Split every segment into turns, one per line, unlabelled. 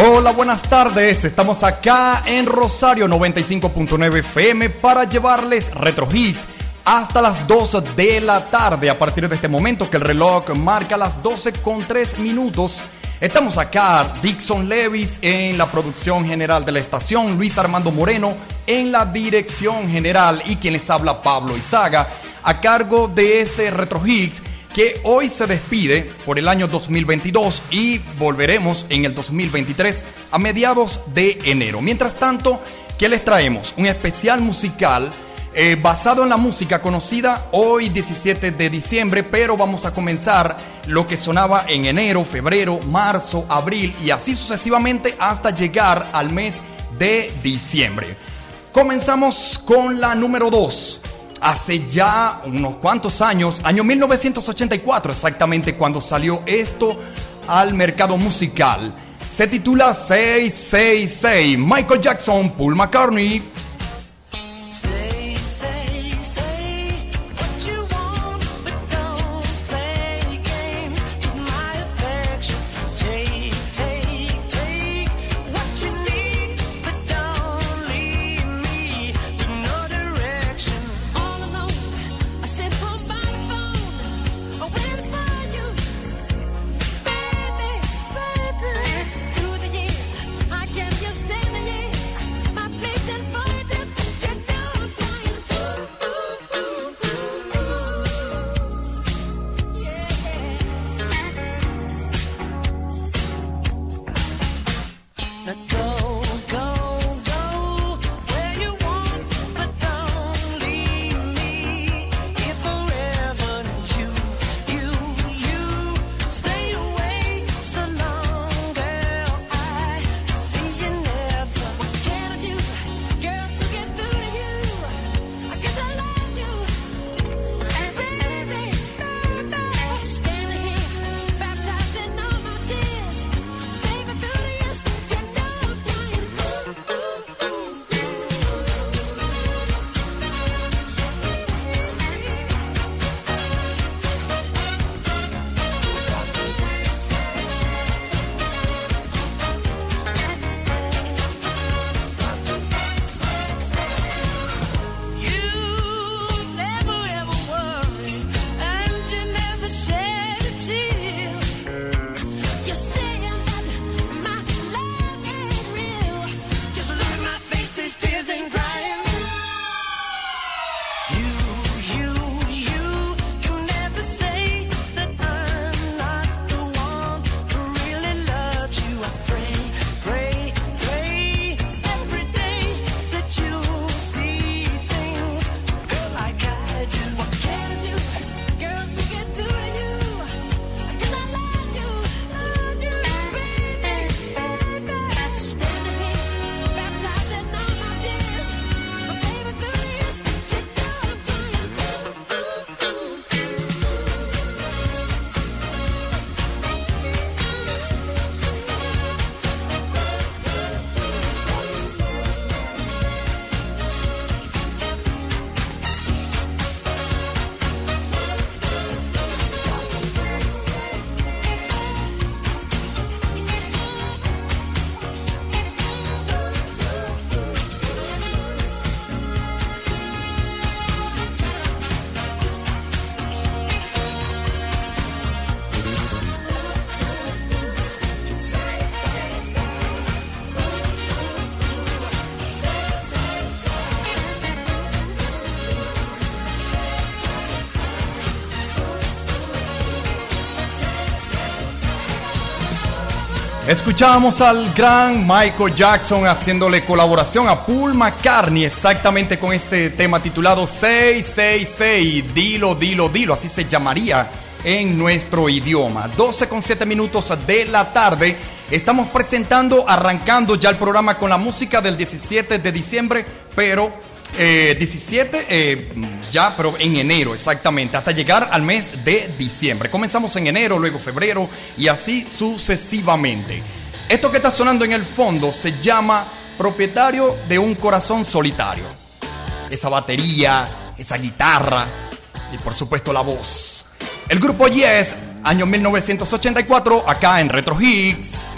Hola, buenas tardes. Estamos acá en Rosario 95.9 FM para llevarles Retro Hits hasta las 12 de la tarde. A partir de este momento que el reloj marca las 12 con 3 minutos. Estamos acá, Dixon Levis en la producción general de la estación, Luis Armando Moreno en la dirección general y quien les habla Pablo Izaga a cargo de este Retro Hits que hoy se despide por el año 2022 y volveremos en el 2023 a mediados de enero. Mientras tanto, ¿qué les traemos? Un especial musical eh, basado en la música conocida hoy 17 de diciembre, pero vamos a comenzar lo que sonaba en enero, febrero, marzo, abril y así sucesivamente hasta llegar al mes de diciembre. Comenzamos con la número 2. Hace ya unos cuantos años, año 1984 exactamente cuando salió esto al mercado musical. Se titula 666 Michael Jackson, Paul McCartney. Escuchábamos al gran Michael Jackson haciéndole colaboración a Paul McCartney exactamente con este tema titulado 666, dilo, dilo, dilo, así se llamaría en nuestro idioma. 12 con 7 minutos de la tarde Estamos presentando, arrancando ya el programa con la música del 17 de diciembre, pero 17 eh, eh, ya, pero en enero exactamente, hasta llegar al mes de diciembre. Comenzamos en enero, luego febrero y así sucesivamente. Esto que está sonando en el fondo se llama Propietario de un Corazón Solitario. Esa batería, esa guitarra y por supuesto la voz. El grupo Yes, año 1984, acá en Retro Hits.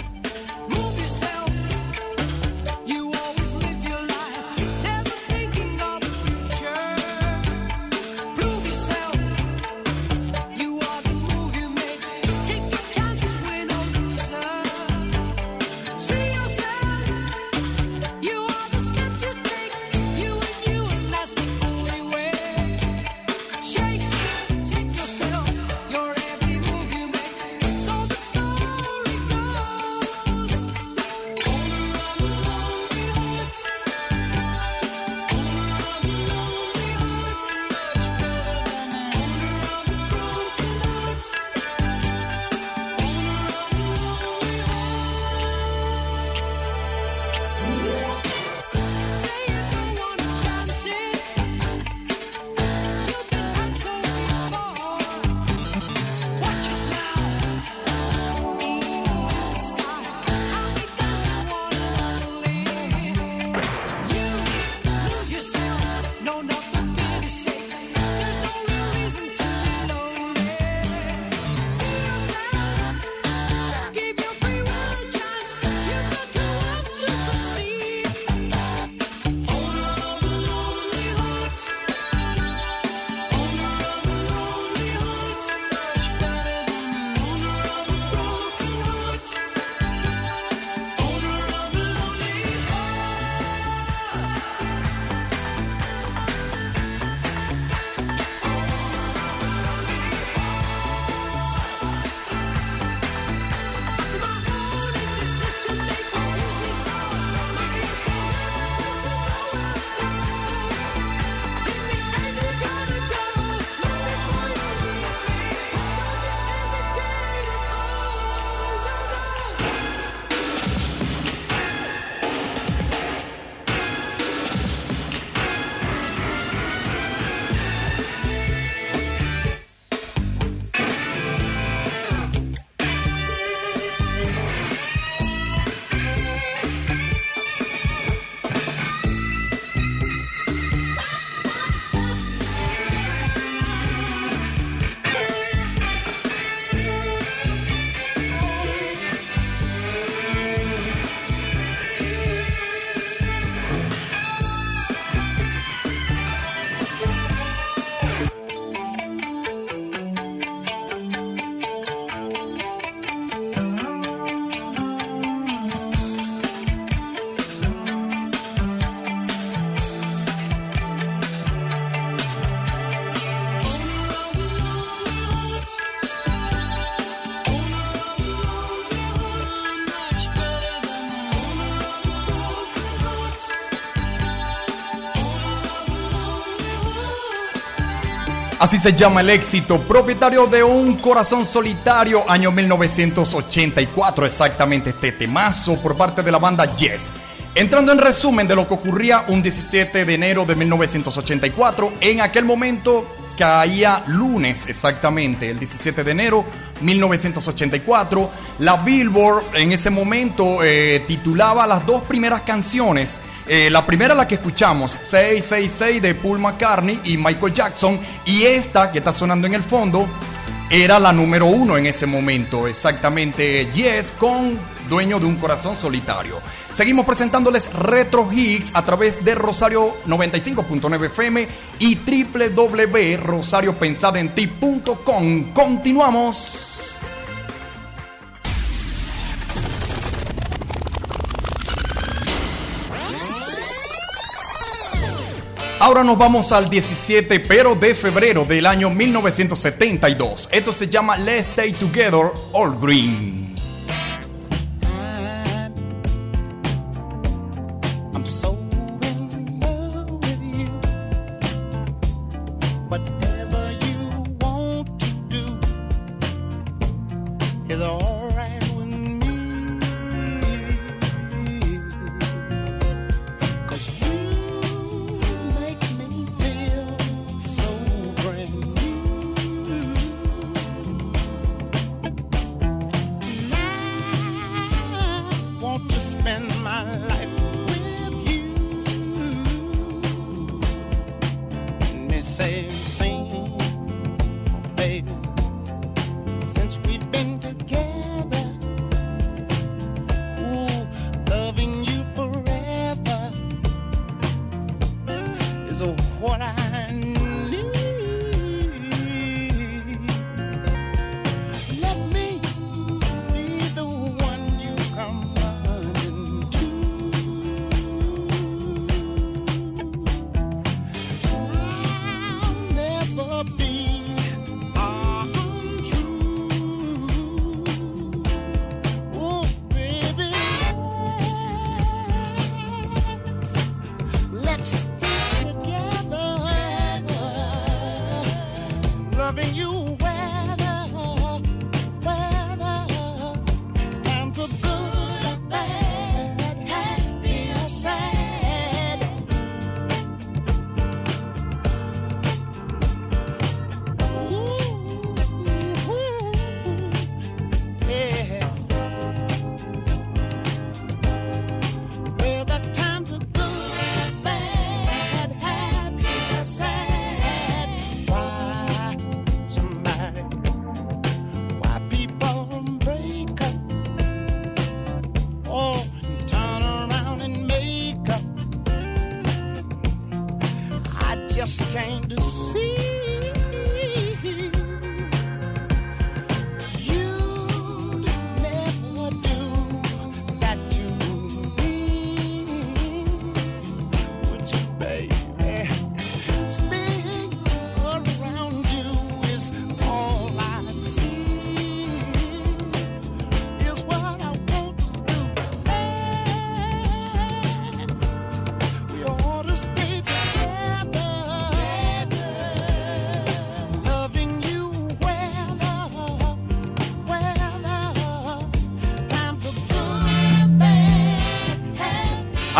Así se llama el éxito, propietario de un corazón solitario, año 1984, exactamente este temazo por parte de la banda Yes. Entrando en resumen de lo que ocurría un 17 de enero de 1984, en aquel momento caía lunes exactamente, el 17 de enero 1984, la Billboard en ese momento eh, titulaba las dos primeras canciones eh, la primera, la que escuchamos, 666 de Paul McCartney y Michael Jackson. Y esta que está sonando en el fondo era la número uno en ese momento. Exactamente, Yes, con Dueño de un Corazón Solitario. Seguimos presentándoles Retro Hits a través de Rosario 95.9 FM y www.rosariopensadenti.com. Continuamos. Ahora nos vamos al 17, pero de febrero del año 1972. Esto se llama Let's Stay Together All Green.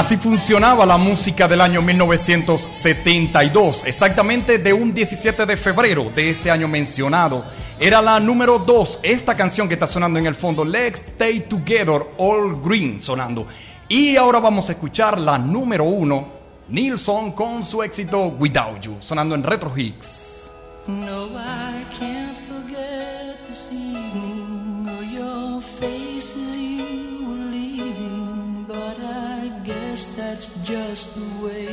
Así funcionaba la música del año 1972, exactamente de un 17 de febrero de ese año mencionado. Era la número 2, esta canción que está sonando en el fondo, Let's Stay Together, All Green sonando. Y ahora vamos a escuchar la número 1, Nilsson con su éxito Without You, sonando en Retro Hits.
No, I can't forget this evening your faces guess that's just the way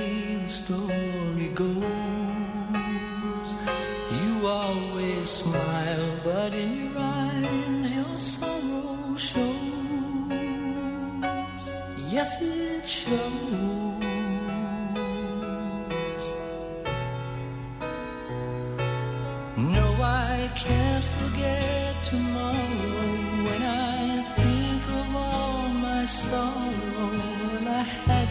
the story goes. You always smile, but in your eyes your sorrow shows. Yes, it shows. No, I can't forget tomorrow when I think of all my sorrow head.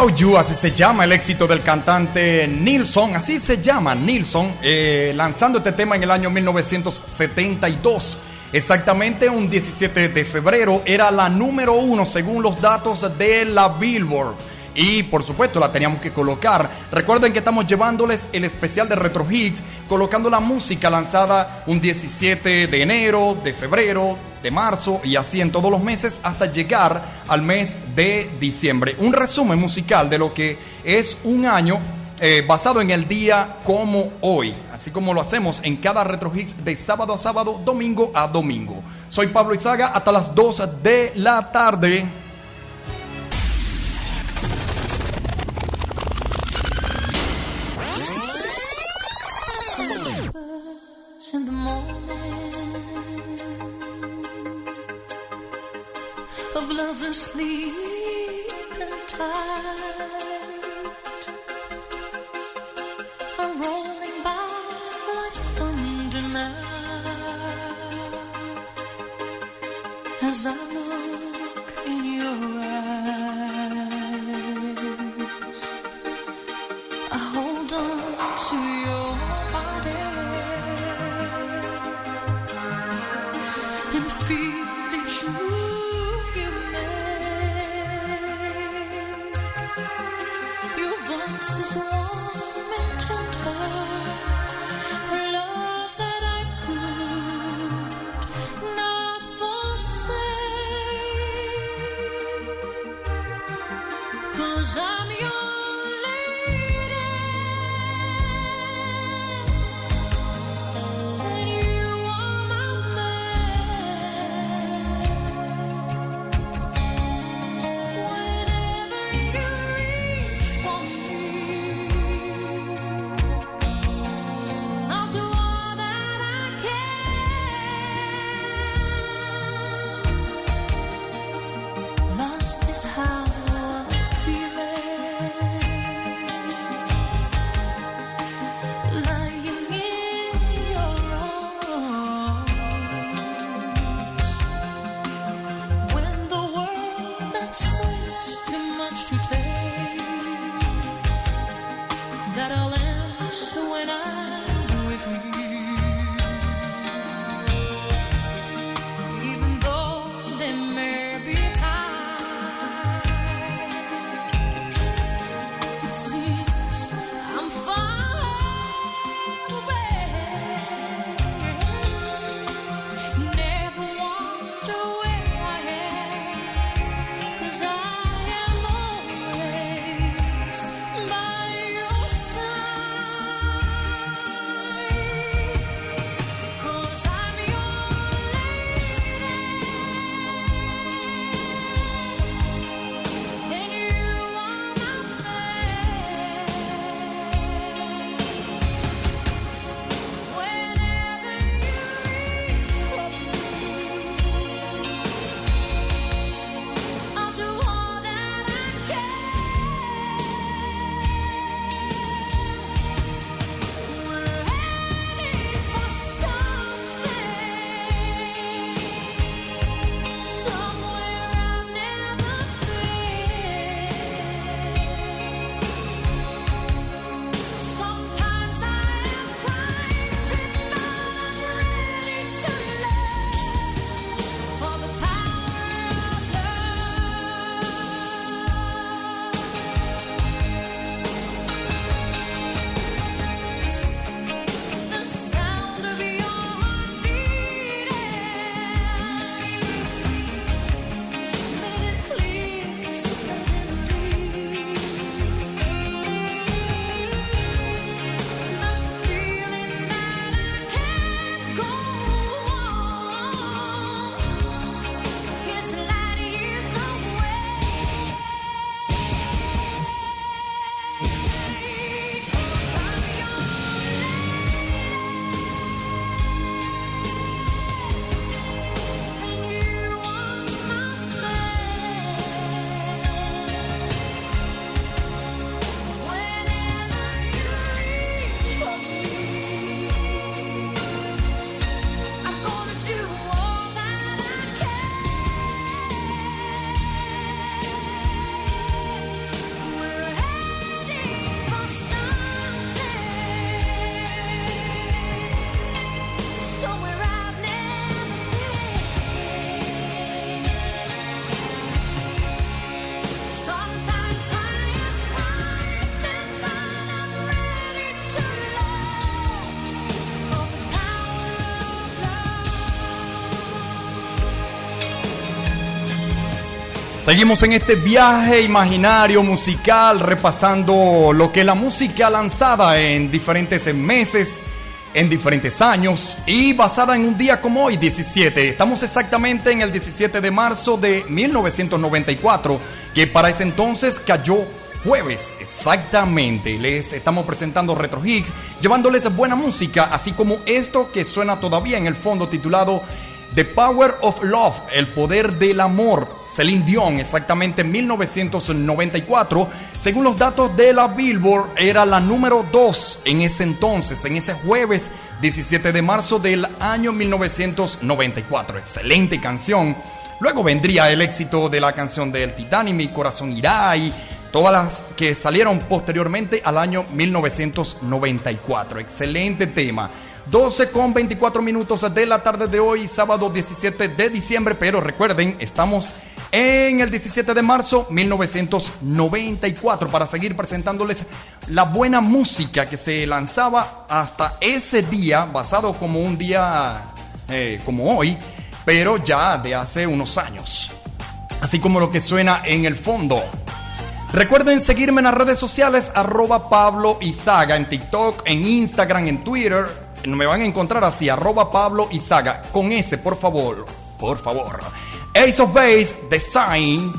Without You,
así se llama el éxito del cantante Nilsson, así se llama Nilsson, eh, lanzando este tema en el año 1972. Exactamente un 17 de febrero era la número uno según los datos de la Billboard. Y por supuesto la teníamos que colocar. Recuerden que estamos llevándoles el especial de Retro Hits, colocando la música lanzada un 17 de enero, de febrero, de marzo y así en todos los meses hasta llegar al mes de diciembre. Un resumen musical de lo que es un año eh, basado en el día como hoy, así como lo hacemos en cada Retro Hits de sábado a sábado, domingo a domingo. Soy Pablo Izaga hasta las 2 de la tarde.
Of
Seguimos en este viaje imaginario musical repasando lo que la música lanzada en diferentes meses, en diferentes años y basada en un día como hoy, 17. Estamos exactamente en el 17 de marzo de 1994, que para ese entonces cayó jueves. Exactamente, les estamos presentando Retro Hits, llevándoles buena música, así como esto que suena todavía en el fondo titulado The Power of Love, el poder del amor. Celine Dion, exactamente en 1994. Según los datos de la Billboard, era la número 2 en ese entonces, en ese jueves 17 de marzo del año 1994. Excelente canción. Luego vendría el éxito de la canción del Titanic, Mi corazón irá y todas las que salieron posteriormente al año 1994. Excelente tema. 12 con 24 minutos de la tarde de hoy, sábado 17 de diciembre, pero recuerden, estamos en el 17 de marzo 1994 para seguir presentándoles la buena música que se lanzaba hasta ese día, basado como un día eh, como hoy, pero ya de hace unos años. Así como lo que suena en el fondo. Recuerden seguirme en las redes sociales, arroba Pablo en TikTok, en Instagram, en Twitter. Me van a encontrar así, arroba Pablo Izaga. Con ese, por favor, por favor. Ace of Base, Design.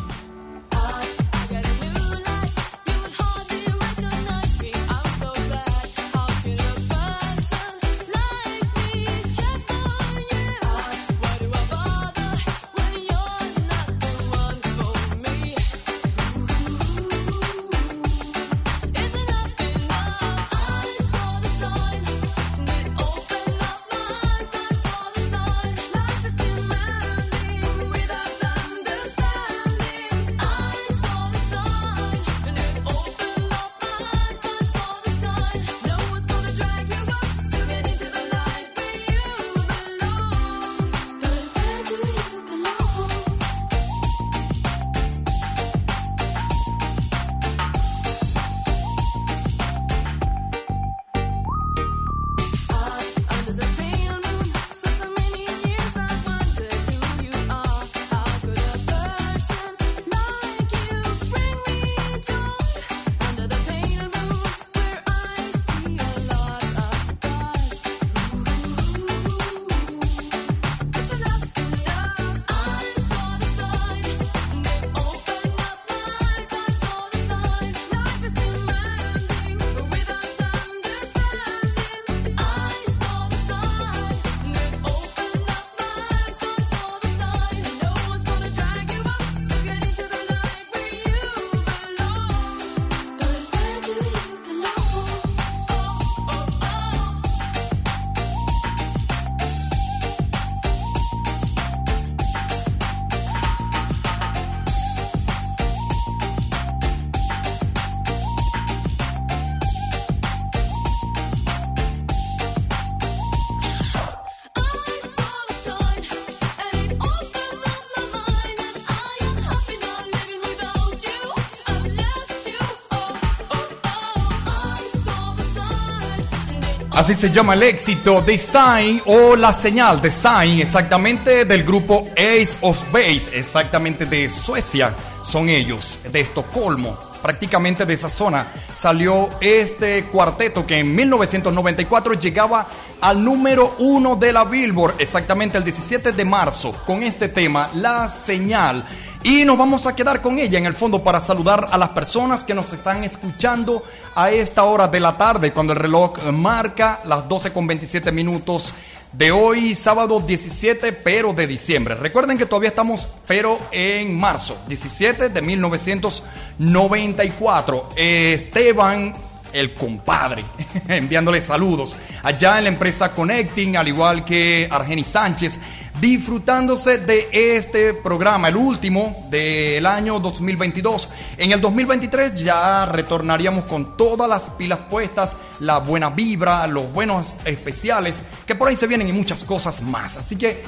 Así se llama el éxito Design o la señal Design, exactamente del grupo Ace of Base, exactamente de Suecia, son ellos, de Estocolmo, prácticamente de esa zona. Salió este cuarteto que en 1994 llegaba al número uno de la Billboard, exactamente el 17 de marzo, con este tema, La Señal. Y nos vamos a quedar con ella en el fondo para saludar a las personas que nos están escuchando a esta hora de la tarde, cuando el reloj marca las 12 con 27 minutos de hoy, sábado 17, pero de diciembre. Recuerden que todavía estamos, pero en marzo, 17 de 1994. Esteban el compadre, enviándole saludos allá en la empresa Connecting, al igual que Argeni Sánchez, disfrutándose de este programa, el último del año 2022. En el 2023 ya retornaríamos con todas las pilas puestas, la buena vibra, los buenos especiales, que por ahí se vienen y muchas cosas más. Así que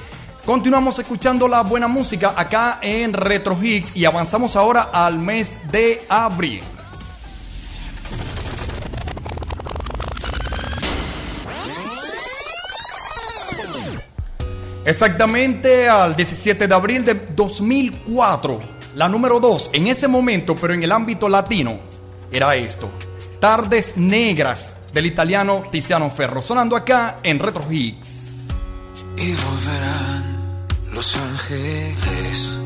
continuamos escuchando la buena música acá en Retro Hits y avanzamos ahora al mes de abril. Exactamente al 17 de abril de 2004, la número 2 en ese momento, pero en el ámbito latino, era esto. Tardes Negras del italiano Tiziano Ferro, sonando acá en Retro Hits.
Y volverán los ángeles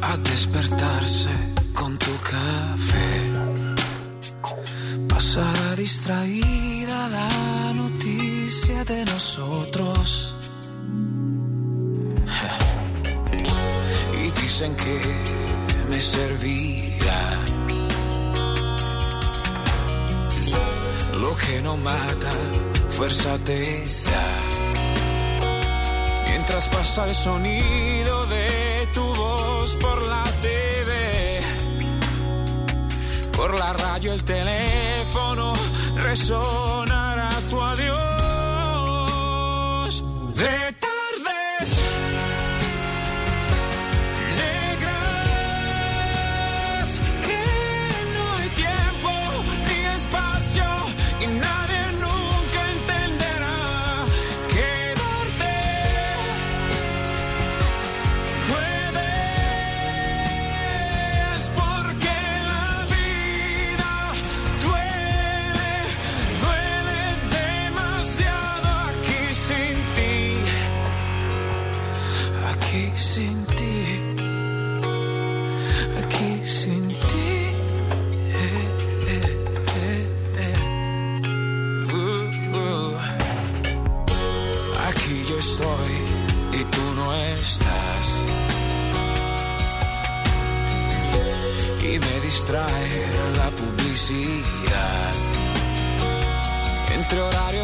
a despertarse con tu café. Pasará distraída la de nosotros. Y dicen que me servirá. Lo que no mata, fuerza te da. Mientras pasa el sonido de tu voz por la TV, por la radio, el teléfono, resonará tu adiós. De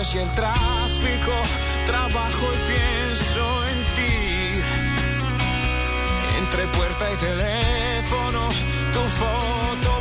y el tráfico, trabajo y pienso en ti. Entre puerta y teléfono, tu foto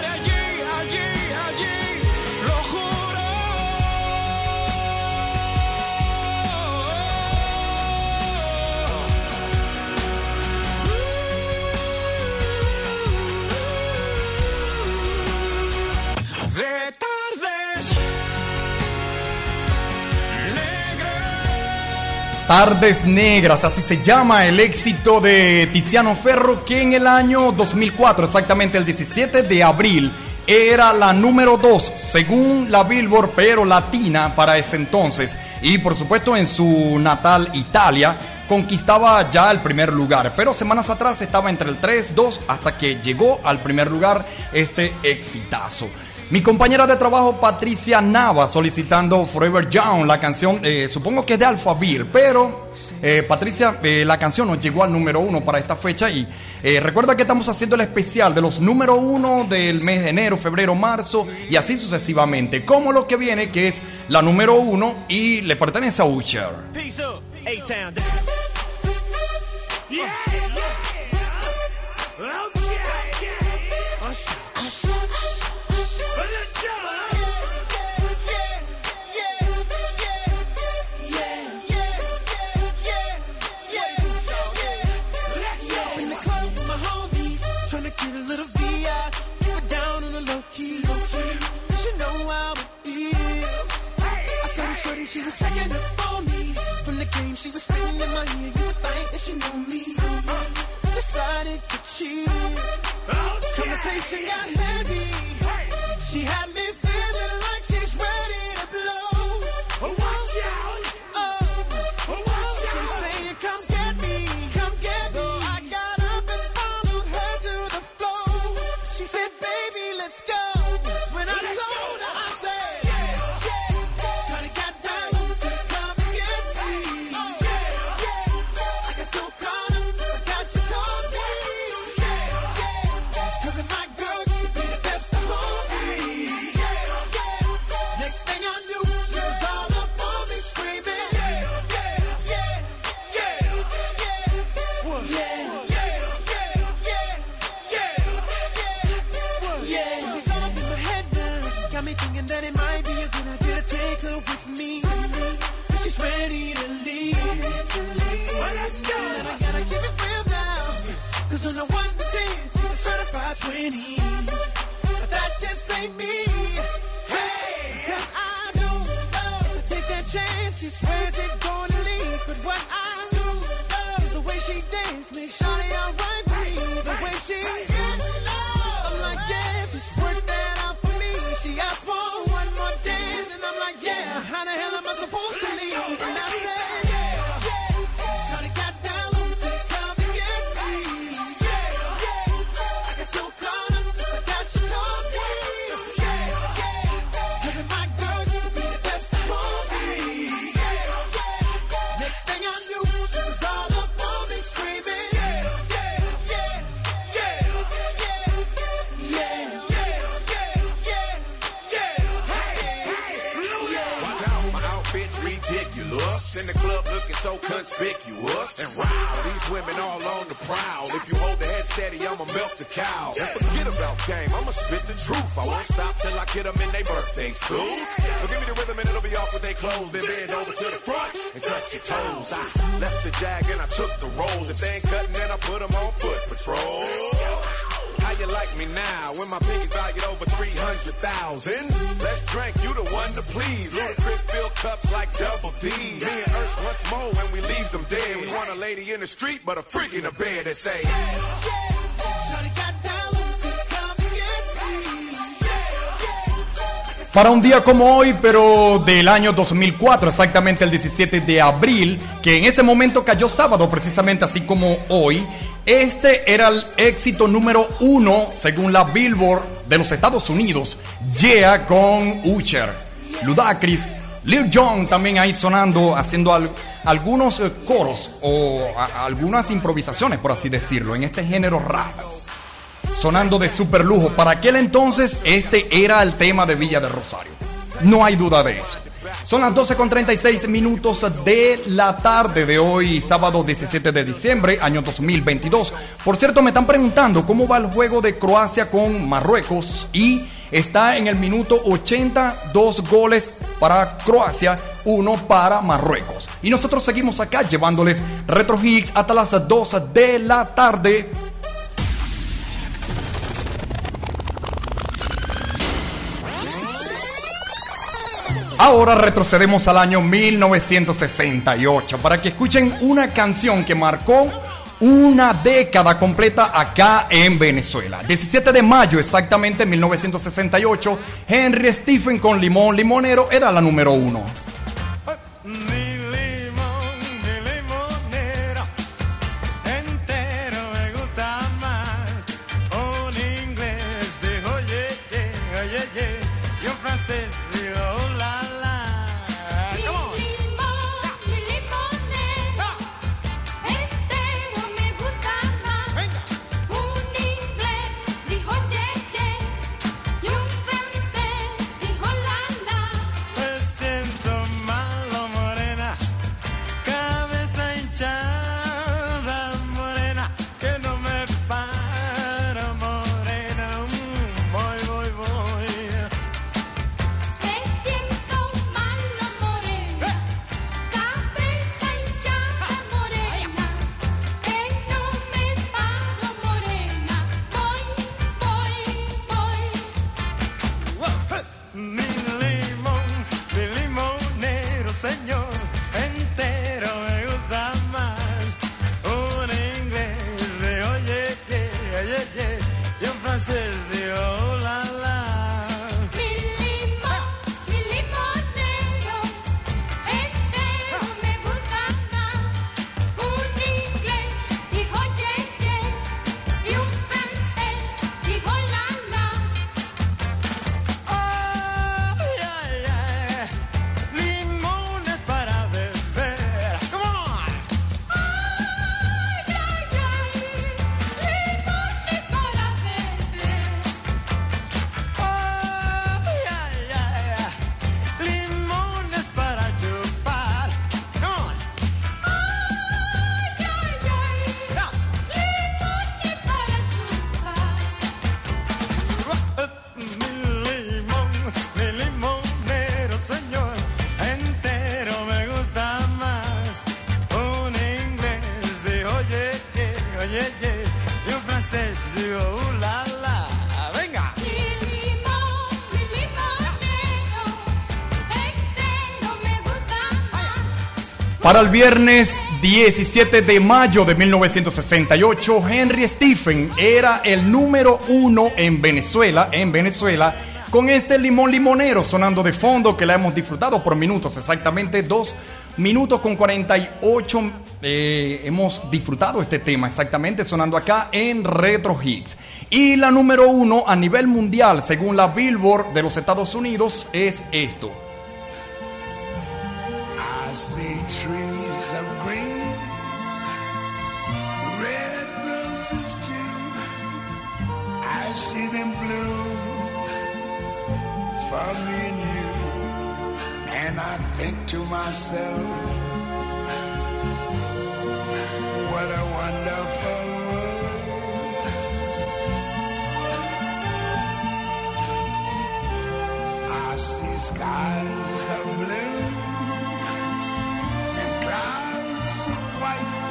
Tardes Negras,
así se llama el éxito de Tiziano Ferro, que en el año 2004, exactamente el 17 de abril, era la número 2 según la Billboard, pero latina para ese entonces. Y por supuesto en su natal Italia conquistaba ya el primer lugar, pero semanas atrás estaba entre el 3, 2 hasta que llegó al primer lugar este exitazo. Mi compañera de trabajo Patricia Nava solicitando Forever Young, la canción, eh, supongo que es de Alphaville, pero eh, Patricia, eh, la canción nos llegó al número uno para esta fecha y eh, recuerda que estamos haciendo el especial de los número uno del mes de enero, febrero, marzo y así sucesivamente, como lo que viene que es la número uno y le pertenece a Usher.
Peace up, A-Town. Yeah, she knew me. Uh, decided to cheat. Oh, Conversation got heavy. She had
me
Para un día como hoy, pero del año 2004, exactamente el 17 de abril, que en ese momento cayó sábado, precisamente así como hoy, este era el éxito número uno según la Billboard de los Estados Unidos, Yeah con Usher, Ludacris, Lil Jon también ahí sonando, haciendo al- algunos eh, coros o algunas improvisaciones, por así decirlo, en este género rap sonando de super lujo. Para aquel entonces, este era el tema de Villa de Rosario. No hay duda de eso. Son las 12 con 36 minutos de la tarde de hoy, sábado 17 de diciembre, año 2022. Por cierto, me están preguntando cómo va el juego de Croacia con Marruecos y está en el minuto 82 goles para Croacia, uno para Marruecos. Y nosotros seguimos acá llevándoles Retro Hits hasta las 2 de la tarde. Ahora retrocedemos al año 1968 para que escuchen una canción que marcó una década completa acá en Venezuela. 17 de mayo exactamente 1968, Henry Stephen con Limón Limonero era la número uno. El viernes 17 de mayo de 1968, Henry Stephen era el número uno en Venezuela, en Venezuela, con este limón limonero sonando de fondo que la hemos disfrutado por minutos, exactamente dos minutos con 48 eh, hemos disfrutado este tema, exactamente sonando acá en Retro Hits. Y la número uno a nivel mundial, según la Billboard de los Estados Unidos, es esto.
Roses too. I see them bloom for me and you. And I think to myself, What a wonderful world. I see skies of blue and clouds of white.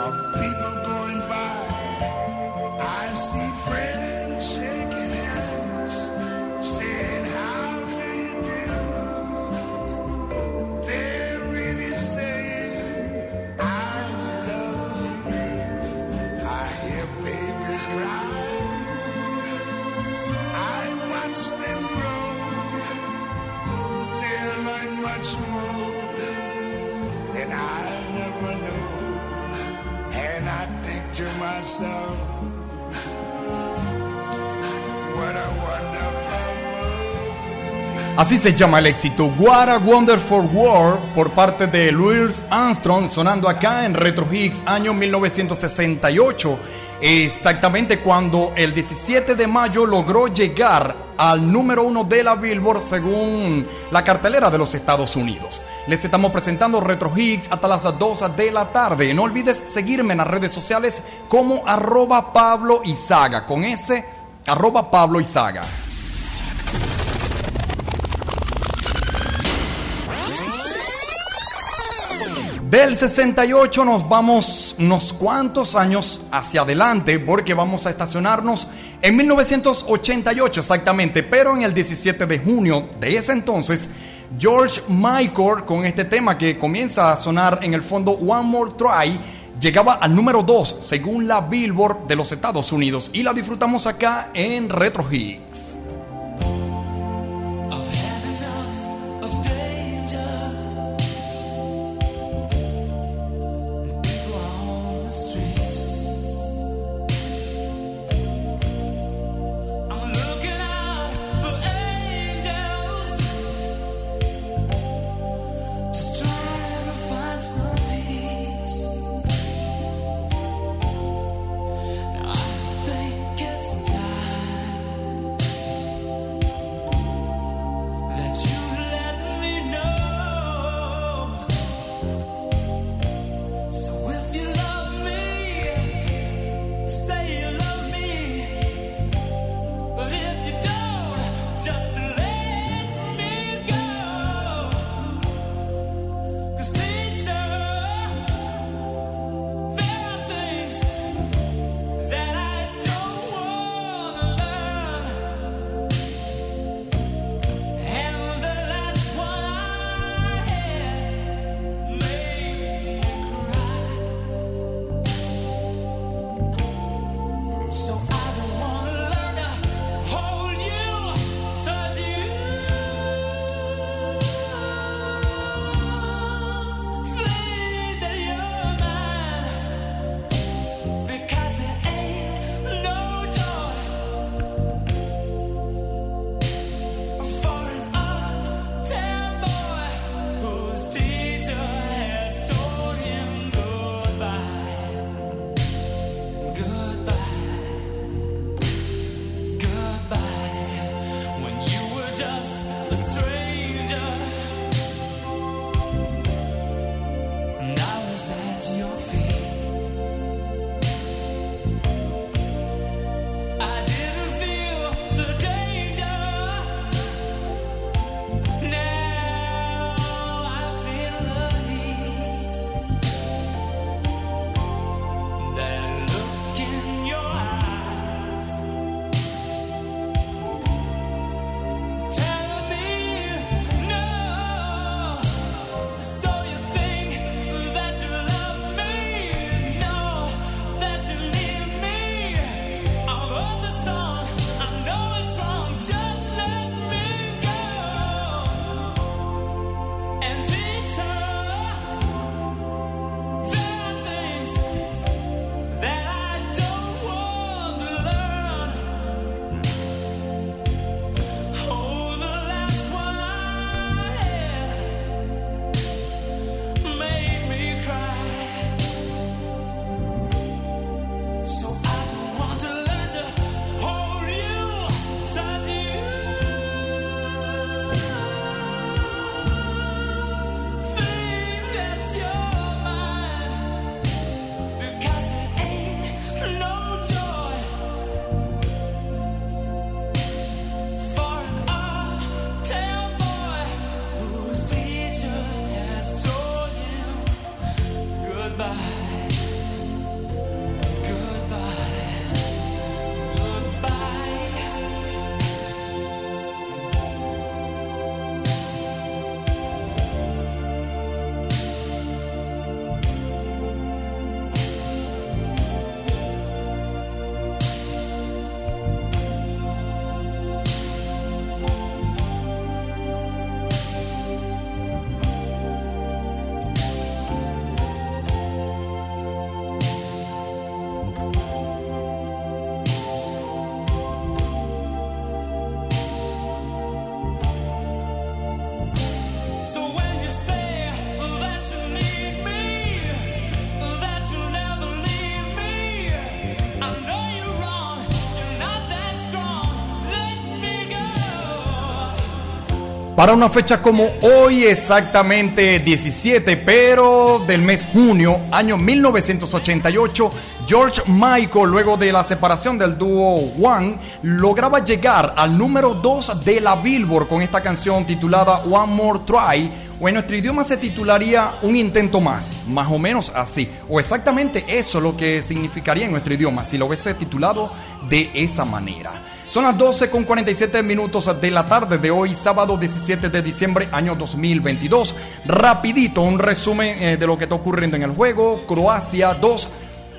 of people going by. I see friends what a wonderful.
Así se llama el éxito What a Wonderful World por parte de Louis Armstrong sonando acá en Retro Hits año 1968. Exactamente cuando el 17 de mayo logró llegar al número uno de la Billboard según la cartelera de los Estados Unidos. Les estamos presentando Retro Hits hasta las 2 de la tarde. No olvides seguirme en las redes sociales como arroba Pablo Izaga con ese arroba Pablo. Del 68 nos vamos unos cuantos años hacia adelante porque vamos a estacionarnos en 1988 exactamente, pero en el 17 de junio de ese entonces, George Michael con este tema que comienza a sonar en el fondo One More Try llegaba al número 2 según la Billboard de los Estados Unidos y la disfrutamos acá en Retro Hits.
It's your
Para una fecha como hoy, exactamente 17, pero del mes junio, año 1988, George Michael, luego de la separación del dúo One, lograba llegar al número 2 de la Billboard con esta canción titulada One More Try, o en nuestro idioma se titularía Un intento más, más o menos así, o exactamente eso lo que significaría en nuestro idioma si lo hubiese titulado de esa manera. Son las 12 con 47 minutos de la tarde de hoy, sábado 17 de diciembre, año 2022. Rapidito, un resumen eh, de lo que está ocurriendo en el juego. Croacia 2,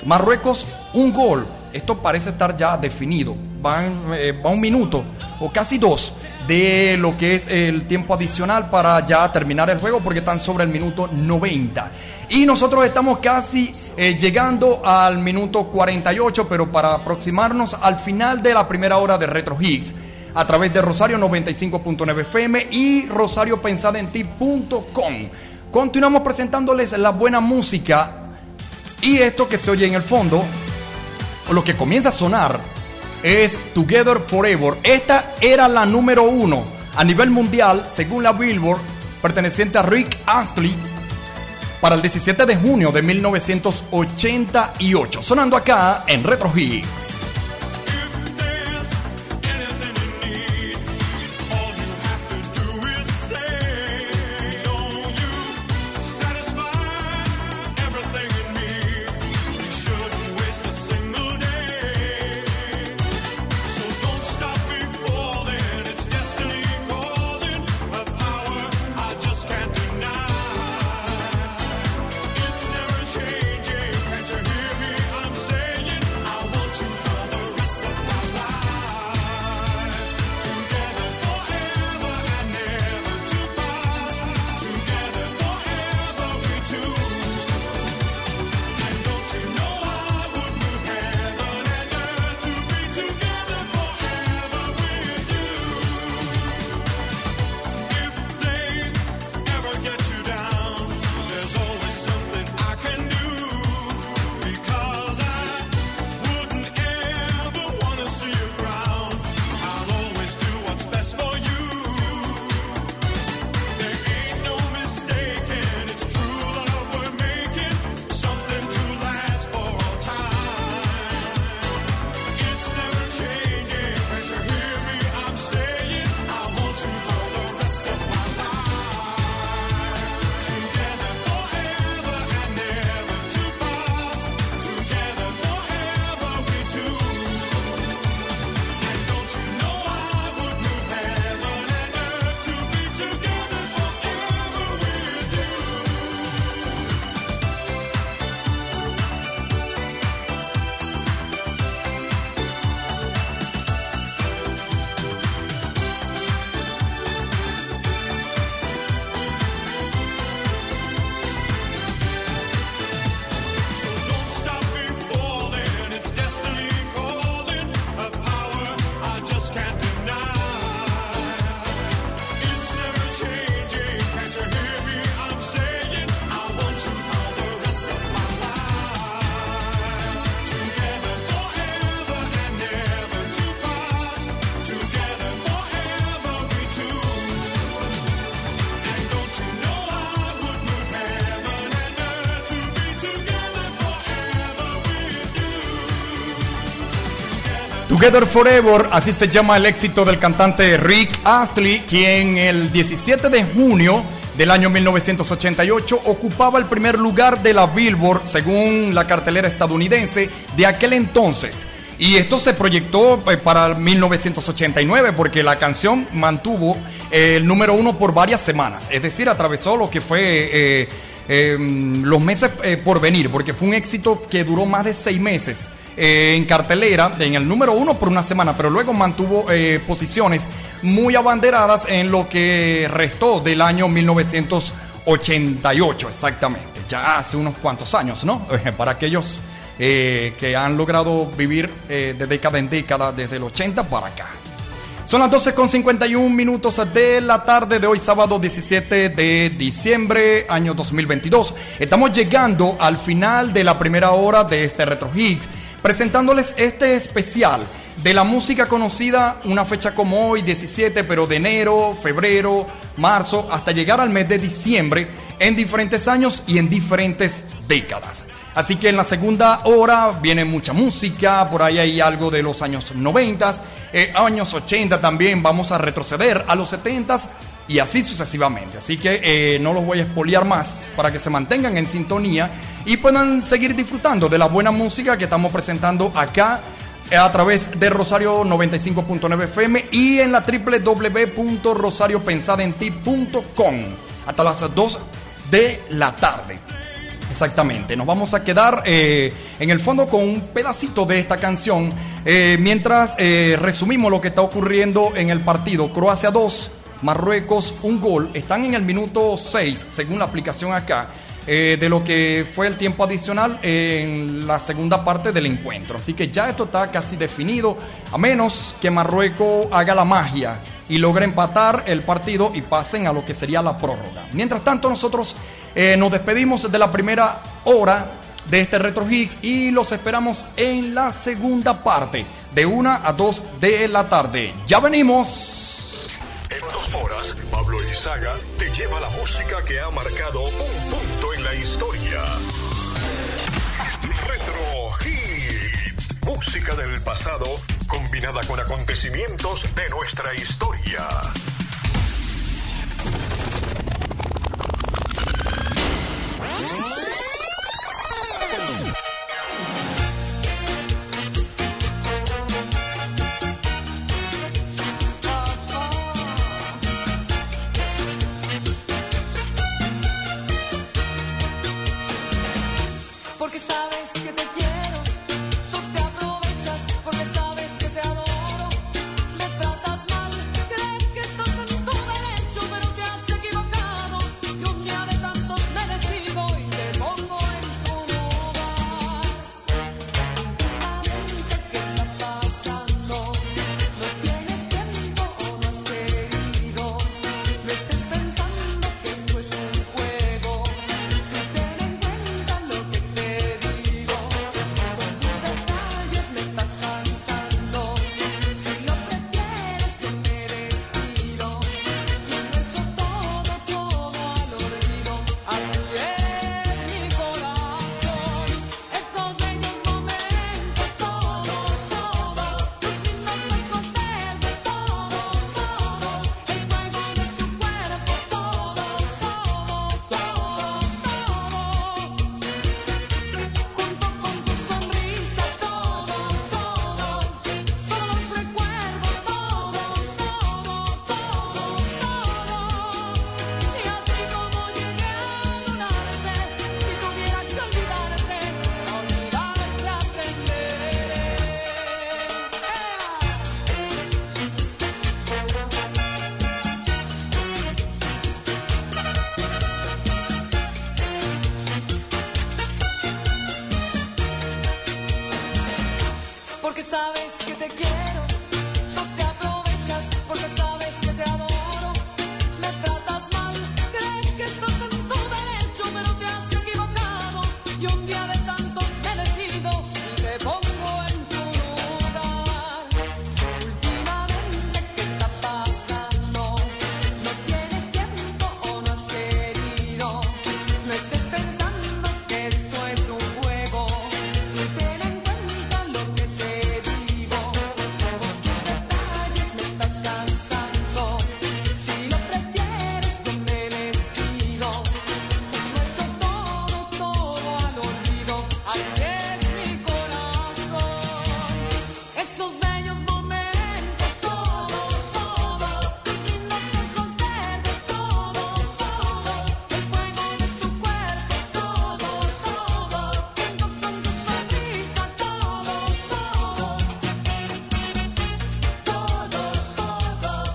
Marruecos un gol. Esto parece estar ya definido. Van, eh, va un minuto o casi dos de lo que es el tiempo adicional para ya terminar el juego porque están sobre el minuto 90. Y nosotros estamos casi eh, llegando al minuto 48, pero para aproximarnos al final de la primera hora de Retro Hits a través de Rosario 95.9 FM y rosariopensadenti.com. Continuamos presentándoles la buena música y esto que se oye en el fondo, o lo que comienza a sonar, es Together Forever. Esta era la número uno a nivel mundial, según la Billboard, perteneciente a Rick Astley, para el 17 de junio de 1988. Sonando acá en Retro Hits. Together Forever, así se llama el éxito del cantante Rick Astley, quien el 17 de junio del año 1988 ocupaba el primer lugar de la Billboard según la cartelera estadounidense de aquel entonces. Y esto se proyectó eh, para 1989 porque la canción mantuvo eh, el número uno por varias semanas, es decir, atravesó lo que fue eh, los meses por venir, porque fue un éxito que duró más de seis meses eh, en cartelera, en el número uno por una semana, pero luego mantuvo eh, posiciones muy abanderadas en lo que restó del año 1988, exactamente, ya hace unos cuantos años, ¿no? Para aquellos eh, que han logrado vivir eh, de década en década, desde el 80 para acá. Son las 12 con 51 minutos de la tarde de hoy, sábado 17 de diciembre, año 2022. Estamos llegando al final de la primera hora de este Retro Hits, presentándoles este especial. de la música conocida, una fecha como hoy, 17, pero de enero, febrero, marzo, hasta llegar al mes de diciembre, en diferentes años y en diferentes décadas. Así que en la segunda hora viene mucha música, por ahí hay algo de los años 90, eh, años 80 también, vamos a retroceder a los 70 y así sucesivamente. Así que eh, no los voy a espoliar más para que se mantengan en sintonía y puedan seguir disfrutando de la buena música que estamos presentando acá a través de Rosario 95.9 FM y en la www.rosariopensadenti.com hasta las 2 de la tarde. Exactamente, nos vamos a quedar eh, en el fondo con un pedacito de esta canción eh, mientras resumimos lo que está ocurriendo en el partido. Croacia 2, Marruecos un gol, están en el minuto 6 según la aplicación acá. eh, de lo que fue el tiempo adicional en la segunda parte del encuentro. Así que ya esto está casi definido, a menos que Marruecos haga la magia y logre empatar el partido y pasen a lo que sería la prórroga. Mientras tanto, nosotros eh, nos despedimos de la primera hora de este Retro y los esperamos en la segunda parte, de 1 a 2 de la tarde. Ya venimos.
Dos horas, Pablo Izaga te lleva la música que ha marcado un punto en la historia. Retro Hits. Música del pasado combinada con acontecimientos de nuestra historia.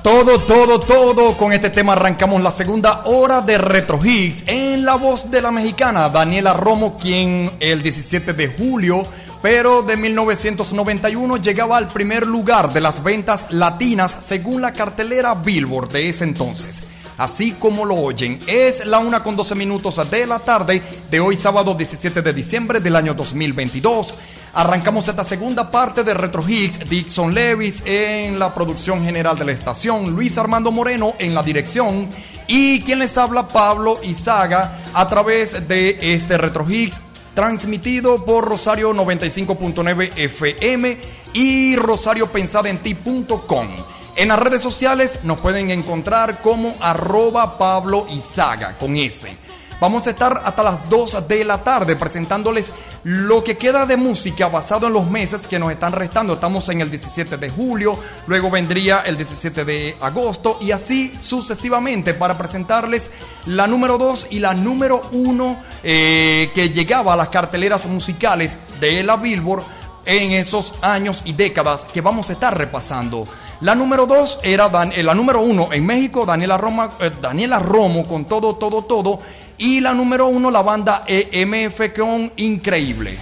Todo, todo, todo. Con este tema arrancamos la segunda hora de Retro Hits en la voz de la mexicana Daniela Romo, quien el 17 de julio, pero de 1991, llegaba al primer lugar de las ventas latinas según la cartelera Billboard de ese entonces. Así como lo oyen, es la una con 12 minutos de la tarde de hoy sábado 17 de diciembre del año 2022. Arrancamos esta segunda parte de Retro Hits, Dixon Levis en la producción general de la estación, Luis Armando Moreno en la dirección y quien les habla Pablo Izaga a través de este Retro Hits transmitido por Rosario 95.9 FM y rosariopensadenti.com. En las redes sociales nos pueden encontrar como arroba Pablo Izaga con S. Vamos a estar hasta las 2 de la tarde presentándoles lo que queda de música basado en los meses que nos están restando. Estamos en el 17 de julio, luego vendría el 17 de agosto y así sucesivamente para presentarles la número 2 y la número 1 eh, que llegaba a las carteleras musicales de la Billboard en esos años y décadas que vamos a estar repasando. La número 2 era Dan- eh, la número 1 en México, Daniela, Roma, eh, Daniela Romo con todo, todo, todo. Y la número 1, la banda EMF con Increíble.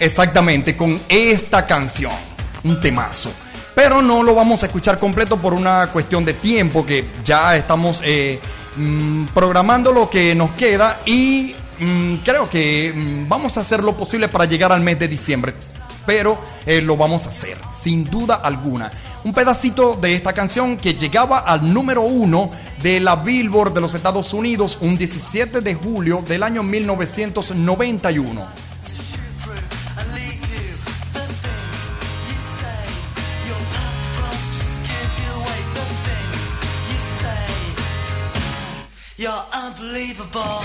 Exactamente, con esta canción. Un temazo. Pero no lo vamos a escuchar completo por una cuestión de tiempo, que ya estamos eh, mm, programando lo que nos queda y mm, creo que mm, vamos a hacer lo posible para llegar al mes de diciembre. Pero eh, lo vamos a hacer, sin duda alguna. Un pedacito de esta canción que llegaba al número uno de la Billboard de los Estados Unidos un 17 de julio del año 1991.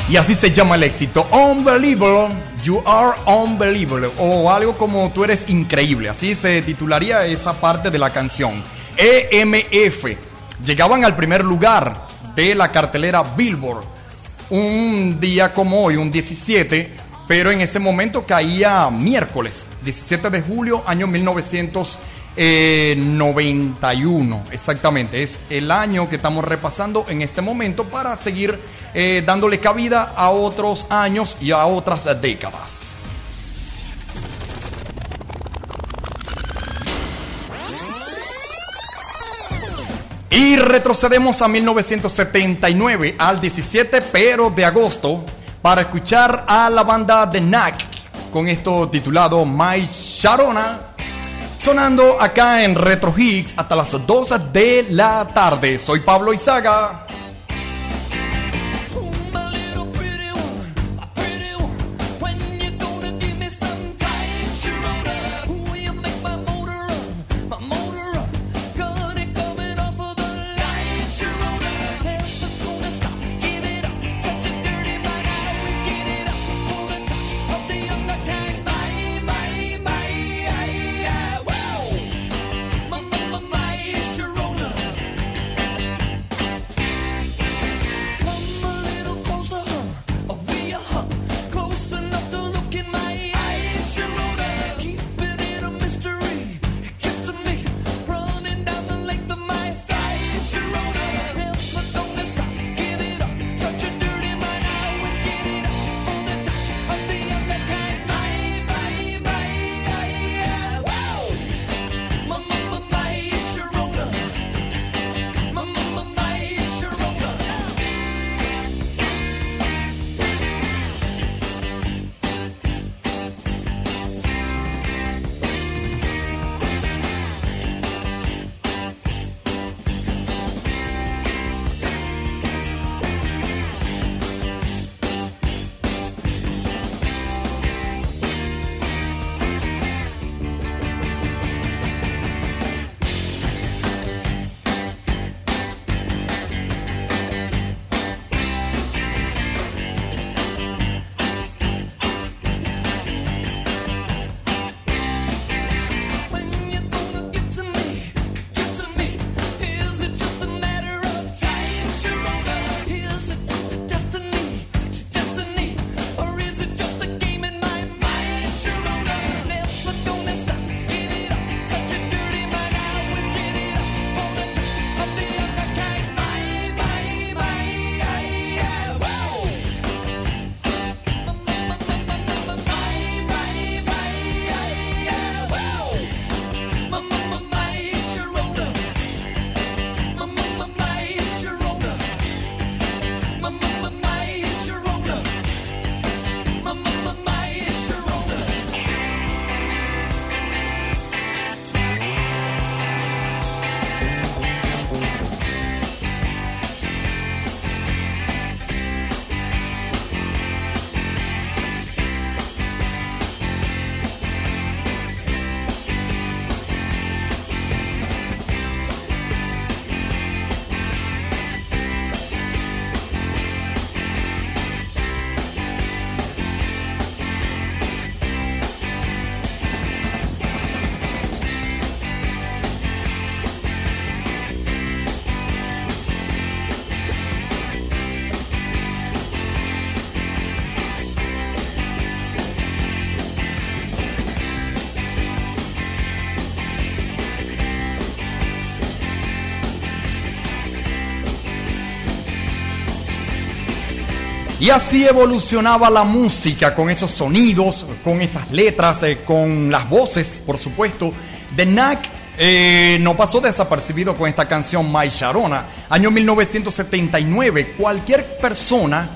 Y así se llama el éxito. Unbelievable, you are unbelievable. O algo como tú eres increíble. Así se titularía esa parte de la canción. EMF. Llegaban al primer lugar de la cartelera Billboard. Un día como hoy, un 17. Pero en ese momento caía miércoles, 17 de julio, año 1991. Exactamente, es el año que estamos repasando en este momento para seguir eh, dándole cabida a otros años y a otras décadas. Y retrocedemos a 1979, al 17 pero de agosto, para escuchar a la banda The Knack con esto titulado My Sharona, sonando acá en Retro Hits hasta las 2 de la tarde. Soy Pablo Izaga. Y así evolucionaba la música con esos sonidos, con esas letras, eh, con las voces, por supuesto. The Knack eh, no pasó desapercibido con esta canción My Sharona, año 1979. Cualquier persona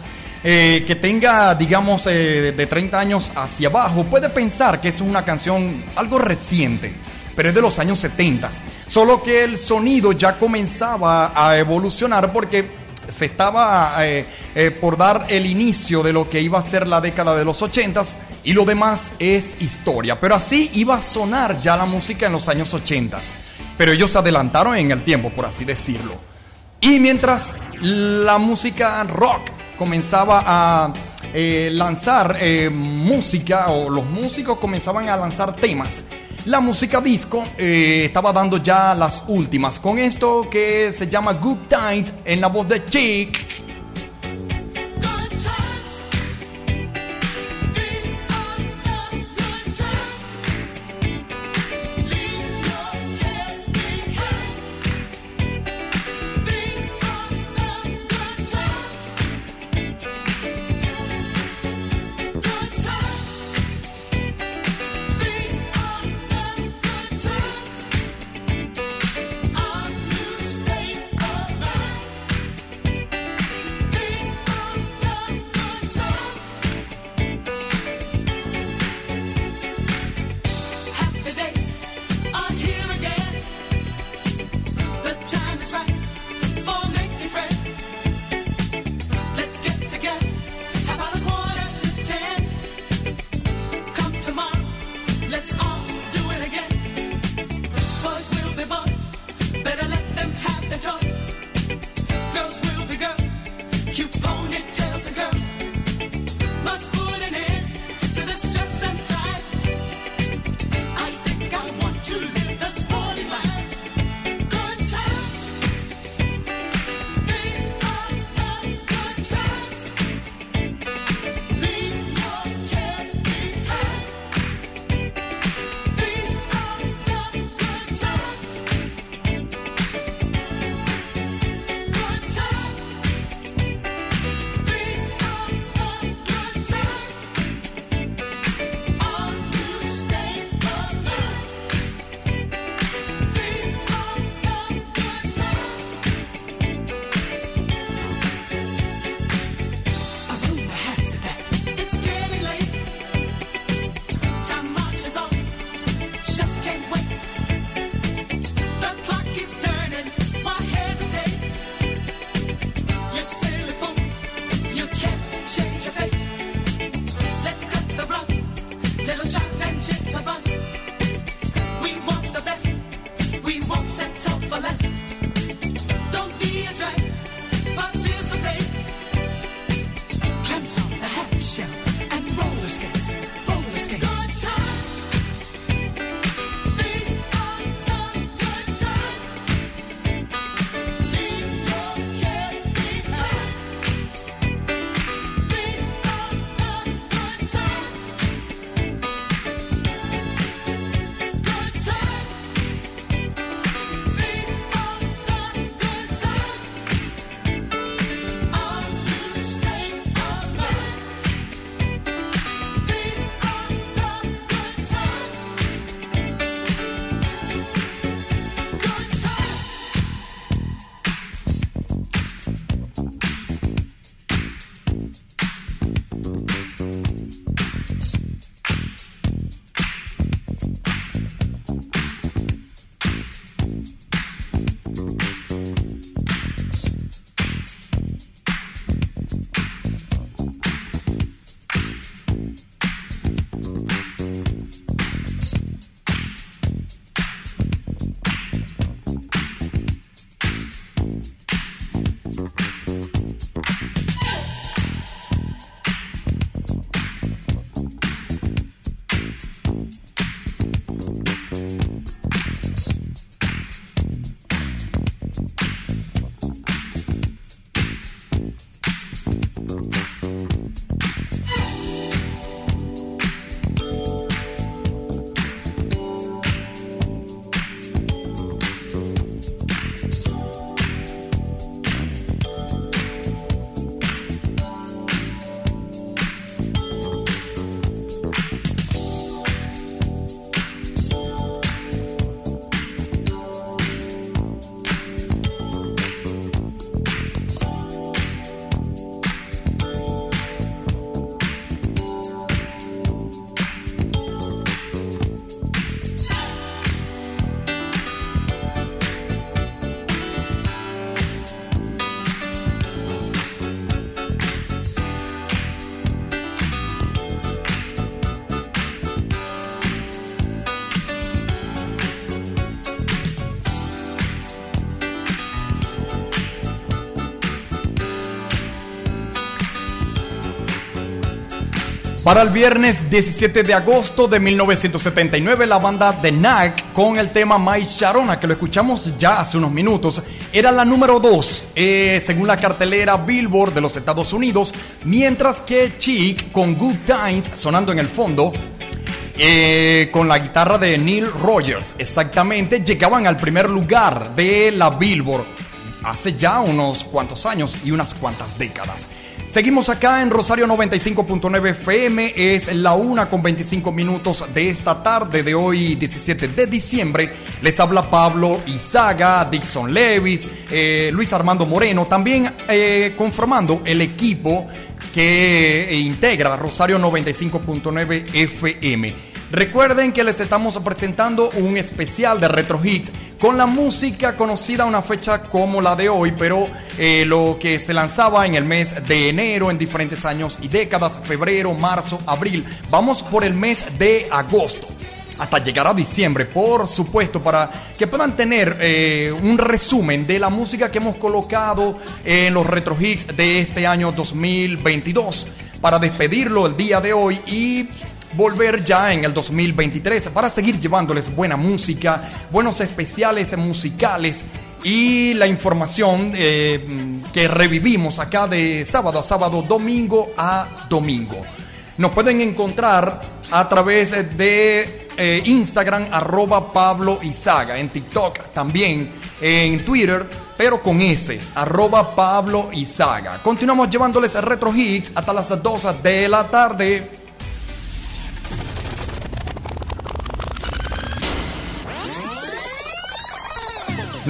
eh, que tenga, digamos, de 30 años hacia abajo puede pensar que es una canción algo reciente, pero es de los años 70. Solo que el sonido ya comenzaba a evolucionar porque se estaba eh, eh, por dar el inicio de lo que iba a ser la década de los 80 y lo demás es historia. Pero así iba a sonar ya la música en los años 80. Pero ellos se adelantaron en el tiempo, por así decirlo. Y mientras la música rock comenzaba a eh, lanzar música o los músicos comenzaban a lanzar temas, la música disco eh, estaba dando ya las últimas con esto que se llama Good Times en la voz de Chick. Para el viernes 17 de agosto de 1979, la banda The Knack con el tema My Sharona, que lo escuchamos ya hace unos minutos, era la número 2 según la cartelera Billboard de los Estados Unidos, mientras que Chic con Good Times sonando en el fondo eh, con la guitarra de Neil Rogers, exactamente, llegaban al primer lugar de la Billboard hace ya unos cuantos años y unas cuantas décadas. Seguimos acá en Rosario 95.9 FM, es la una con 25 minutos de esta tarde de hoy 17 de diciembre. Les habla Pablo Izaga, Dixon Levis, eh, Luis Armando Moreno, también eh, conformando el equipo que integra Rosario 95.9 FM. Recuerden que les estamos presentando un especial de Retro Hits con la música conocida a una fecha como la de hoy, pero eh, lo que se lanzaba en el mes de enero en diferentes años y décadas, febrero, marzo, abril. Vamos por el mes de agosto hasta llegar a diciembre, por supuesto, para que puedan tener eh, un resumen de la música que hemos colocado en los retro hits de este año 2022 para despedirlo el día de hoy y volver ya en el 2023 para seguir llevándoles buena música, buenos especiales musicales y la información eh, que revivimos acá de sábado a sábado, domingo a domingo. Nos pueden encontrar a través de eh, Instagram, arroba Pablo Izaga, en TikTok también, en Twitter, pero con S, arroba Pablo Izaga. Continuamos llevándoles retro hits hasta las 2 de la tarde.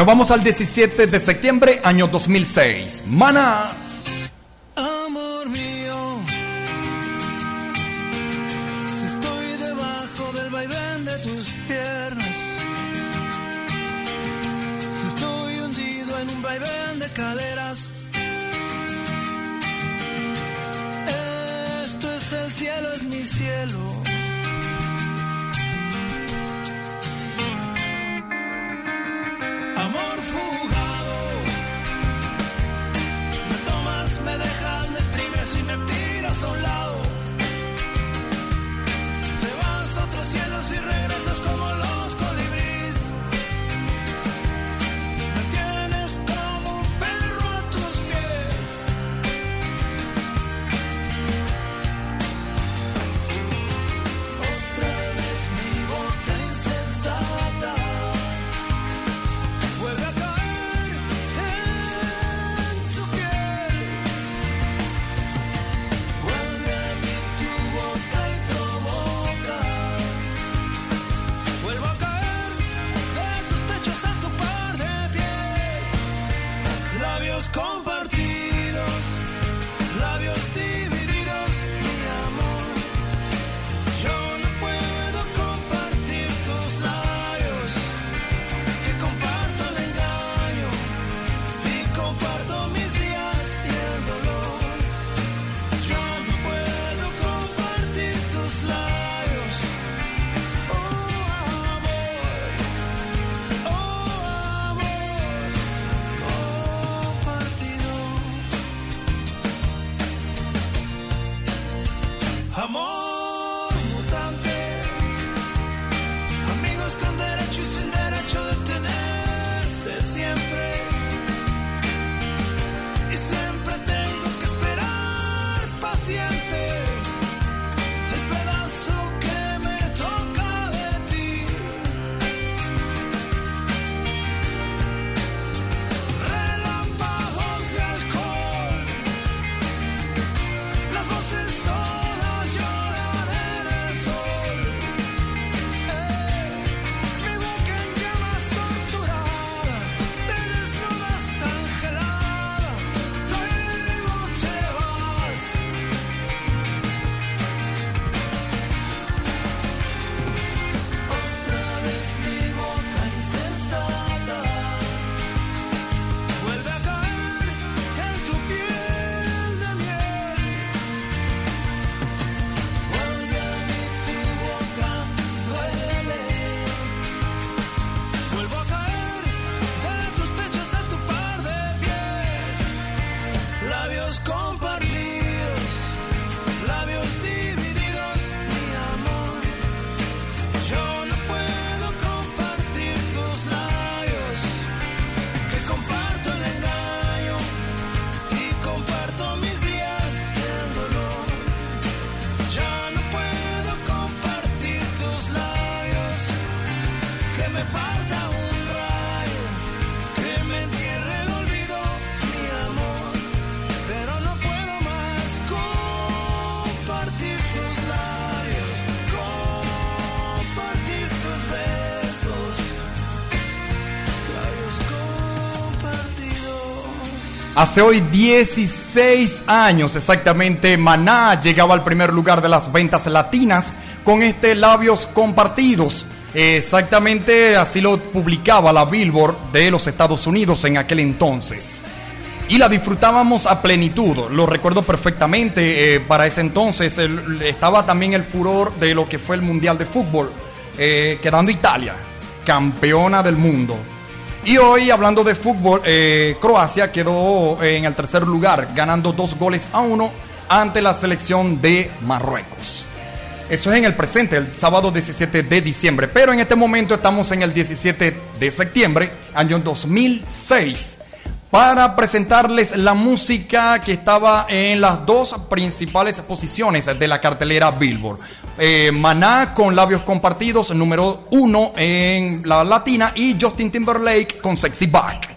Nos vamos al 17 de septiembre, año 2006. Mana. Hace hoy 16 años exactamente, Maná llegaba al primer lugar de las ventas latinas con este Labios Compartidos. Exactamente así lo publicaba la Billboard de los Estados Unidos en aquel entonces. Y la disfrutábamos a plenitud, lo recuerdo perfectamente. eh, para ese entonces estaba también el furor de lo que fue el Mundial de Fútbol, eh, quedando Italia, campeona del mundo. Y hoy, hablando de fútbol, eh, Croacia quedó en el tercer lugar, ganando dos goles a uno ante la selección de Marruecos. Eso es en el presente, el sábado 17 de diciembre. Pero en este momento estamos en el 17 de septiembre, año 2006, para presentarles la música que estaba en las dos principales posiciones de la cartelera Billboard. Eh, Maná con labios compartidos, número uno en la latina, y Justin Timberlake con Sexy Back.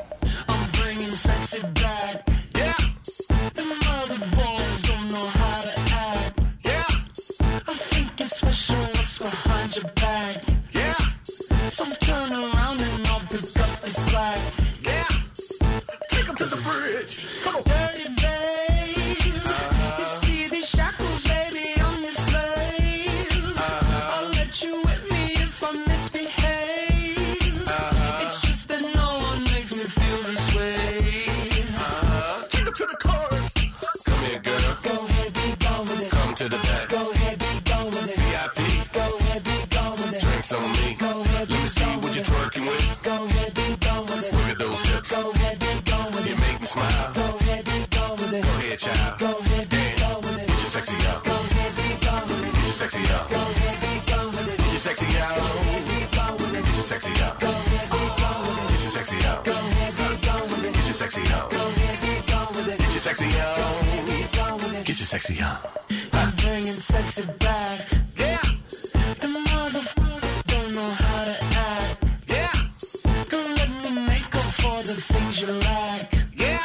Sexy
out.
Be gone with it.
Get your sexy on.
I'm bringing sexy back.
Yeah.
The motherfucker don't know how to act.
Yeah.
Girl, let me make up for the things you lack.
Yeah.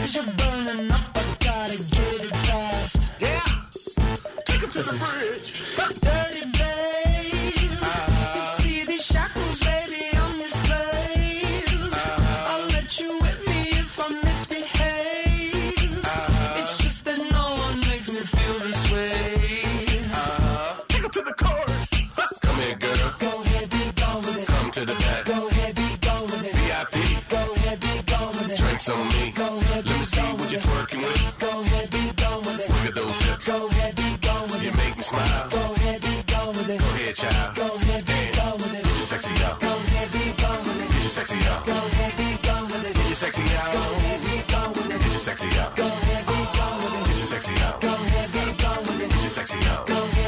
Cause you're burning up, I gotta get it fast.
Yeah. Take 'em to the bridge. sexy out.
Go ahead,
get your sexy out.
Go ahead,
get your sexy out.
Go ahead,
get your sexy out.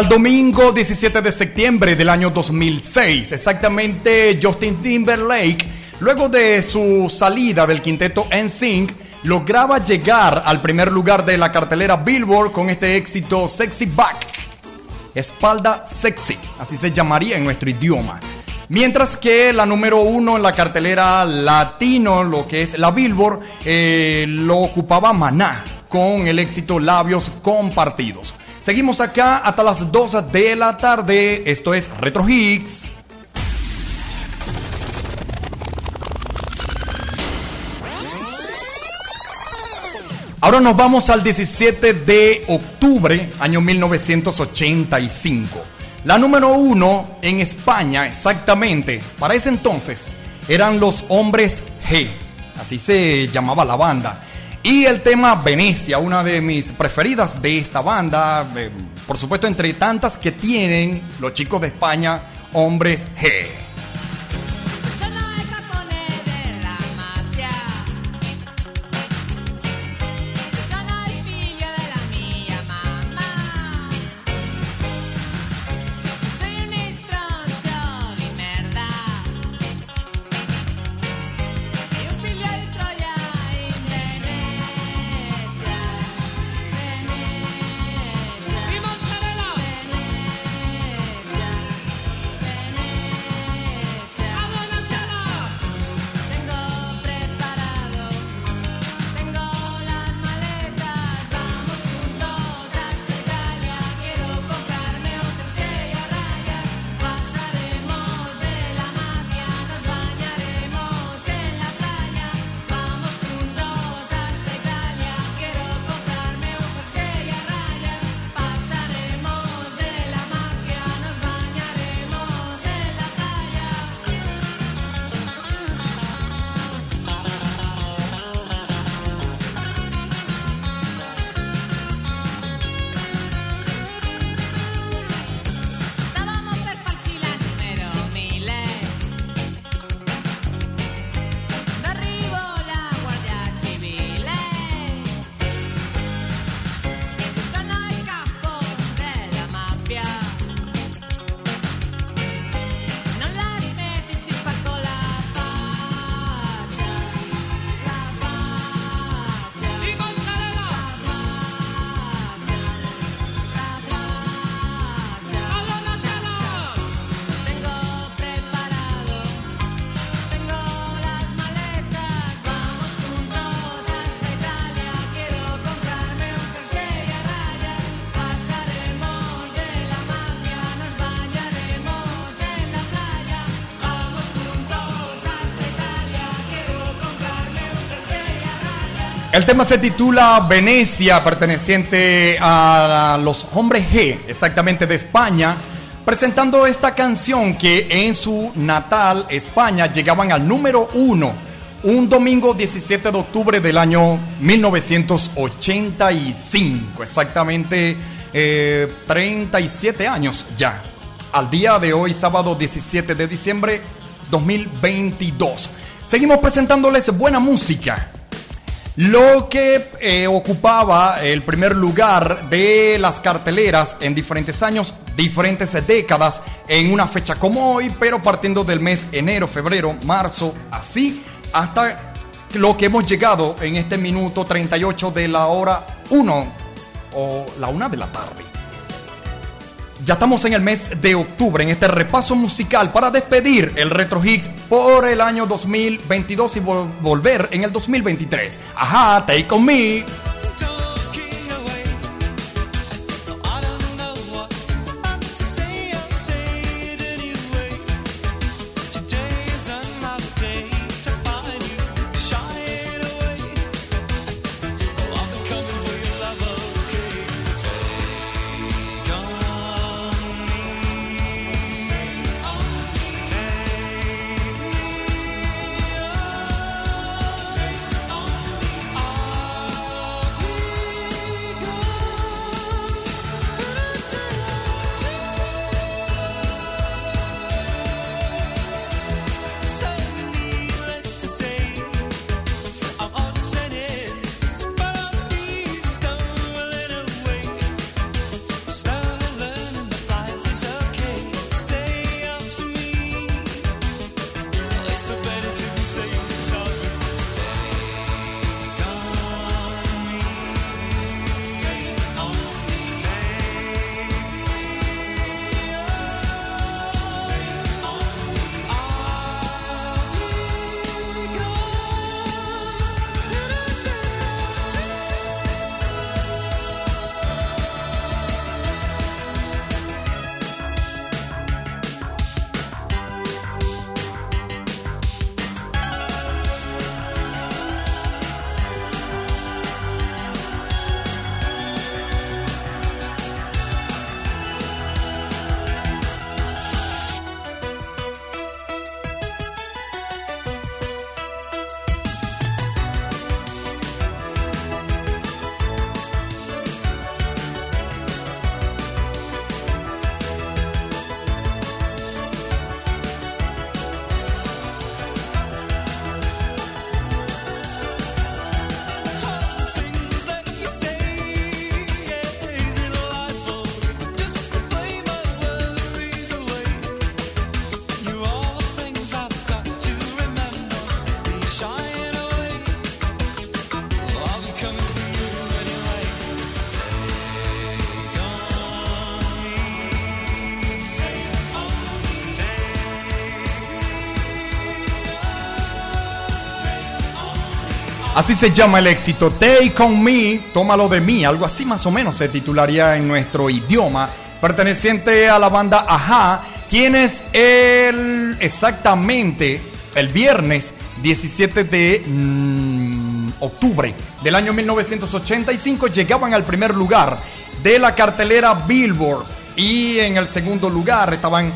Para el domingo 17 de septiembre del año 2006, exactamente Justin Timberlake, luego de su salida del quinteto NSYNC, lograba llegar al primer lugar de la cartelera Billboard con este éxito Sexy Back, espalda sexy, así se llamaría en nuestro idioma. Mientras que la número uno en la cartelera latino, lo que es la Billboard, eh, lo ocupaba Maná con el éxito Labios Compartidos. Seguimos acá hasta las 2 de la tarde. Esto es Retro Hits. Ahora nos vamos al 17 de octubre, año 1985. La número uno en España, exactamente, para ese entonces, eran los hombres G.
así se llamaba la banda. Y el tema Venecia, una de mis preferidas de esta banda, eh, por supuesto entre tantas que tienen los chicos de España, hombres G. tema se titula Venecia, perteneciente a los hombres G, exactamente de España, presentando esta canción que en su natal España llegaban al número uno un domingo 17 de octubre del año 1985, exactamente eh, 37 años ya. Al día de hoy, sábado 17 de diciembre 2022. Seguimos presentándoles buena música. Lo que eh, ocupaba el primer lugar de las carteleras en diferentes años, diferentes décadas, en una fecha como hoy, pero partiendo del mes enero, febrero, marzo, así, hasta lo que hemos llegado en este minuto 38 de la hora 1 o la 1 de la tarde. Ya estamos en el mes de octubre, en este repaso musical para despedir el Retro Hits por el año 2022 y vol- volver en el 2023. Ajá, take on me.
Así se llama el éxito. Take on me, tómalo de mí, algo así más o menos se titularía en nuestro idioma, perteneciente a la banda Aja, quienes el exactamente el viernes 17 de mm, octubre del año 1985 llegaban al primer lugar de la cartelera Billboard y en el segundo lugar estaban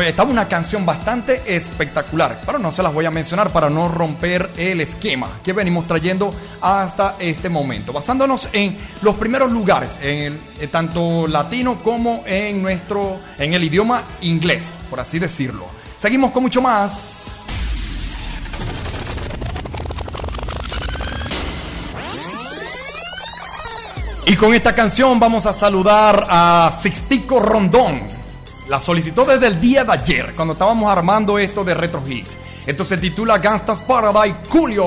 estaba una canción bastante espectacular, pero no se las voy a mencionar para no romper el esquema que venimos trayendo hasta este momento, basándonos en los primeros lugares, en eh, tanto latino como en nuestro, en el idioma inglés, por así decirlo. Seguimos con mucho más. Y con esta canción vamos a saludar a Sixtico Rondón. La solicitó desde el día de ayer, cuando estábamos armando esto de Retro Hits. Esto se titula Gangsta's Paradise Julio.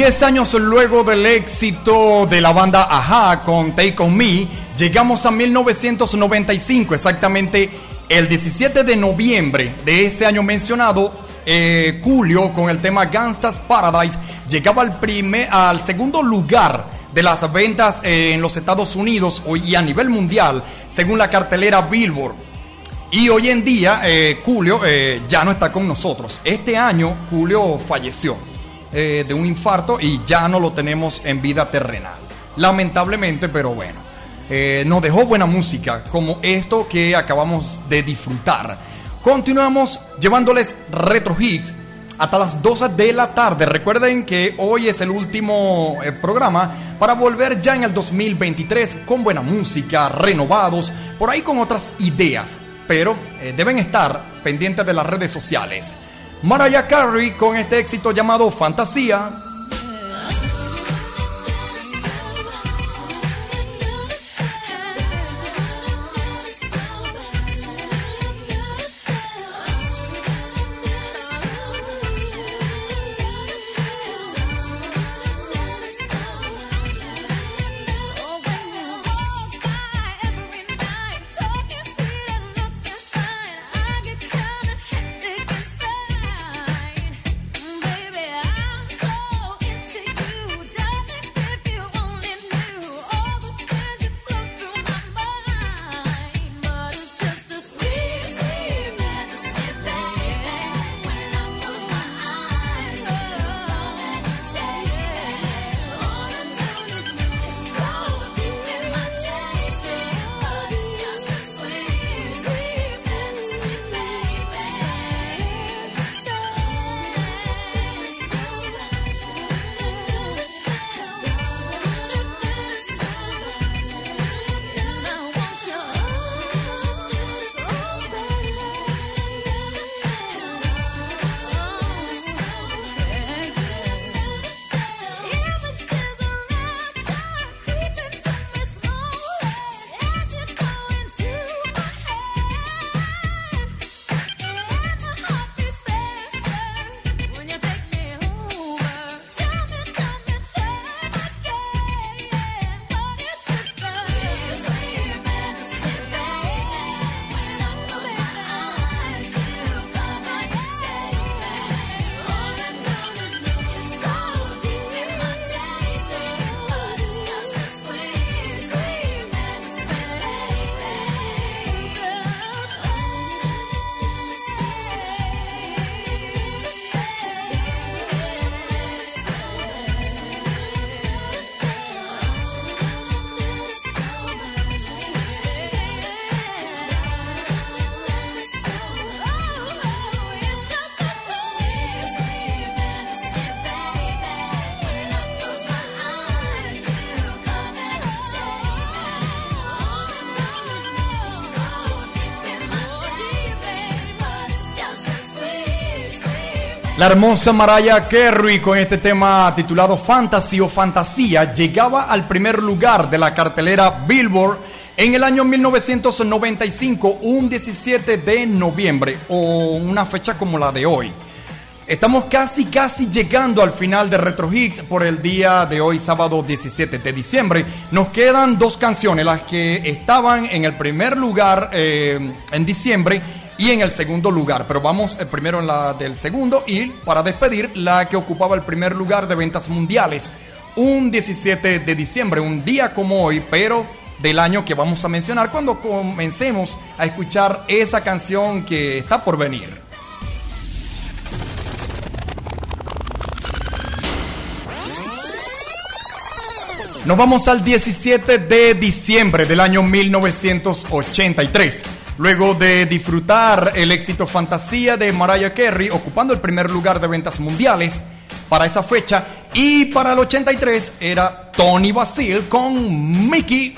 Diez años luego del éxito de la banda Aja con Take On Me, llegamos a 1995, exactamente el 17 de noviembre de ese año mencionado, eh, Julio con el tema Gangsta's Paradise llegaba al, primer, al segundo lugar de las ventas en los Estados Unidos y a nivel mundial, según la cartelera Billboard. Y hoy en día, eh, Julio eh, ya no está con nosotros. Este año, Julio falleció eh, de un infarto y ya no lo tenemos en vida terrenal. Lamentablemente, pero bueno. Eh, nos dejó buena música, como esto que acabamos de disfrutar. Continuamos llevándoles retro hits hasta las 12 de la tarde. Recuerden que hoy es el último eh, programa para volver ya en el 2023 con buena música, renovados, por ahí con otras ideas. Pero deben estar pendientes de las redes sociales. Mariah Carey con este éxito llamado Fantasía. La hermosa Mariah Carey con este tema titulado Fantasy o Fantasía llegaba al primer lugar de la cartelera Billboard en el año 1995, un 17 de noviembre o una fecha como la de hoy. Estamos casi, casi llegando al final de Retro Hits por el día de hoy, sábado 17 de diciembre. Nos quedan dos canciones, las que estaban en el primer lugar eh, en diciembre y en el segundo lugar. Pero vamos eh, primero en la del segundo y para despedir la que ocupaba el primer lugar de ventas mundiales. Un 17 de diciembre, un día como hoy, pero del año que vamos a mencionar cuando comencemos a escuchar esa canción que está por venir. Nos vamos al 17 de diciembre del año 1983. Luego de disfrutar el éxito Fantasía de Mariah Carey, ocupando el primer lugar de ventas mundiales para esa fecha, y para el 83 era Tony Basil con Mickey.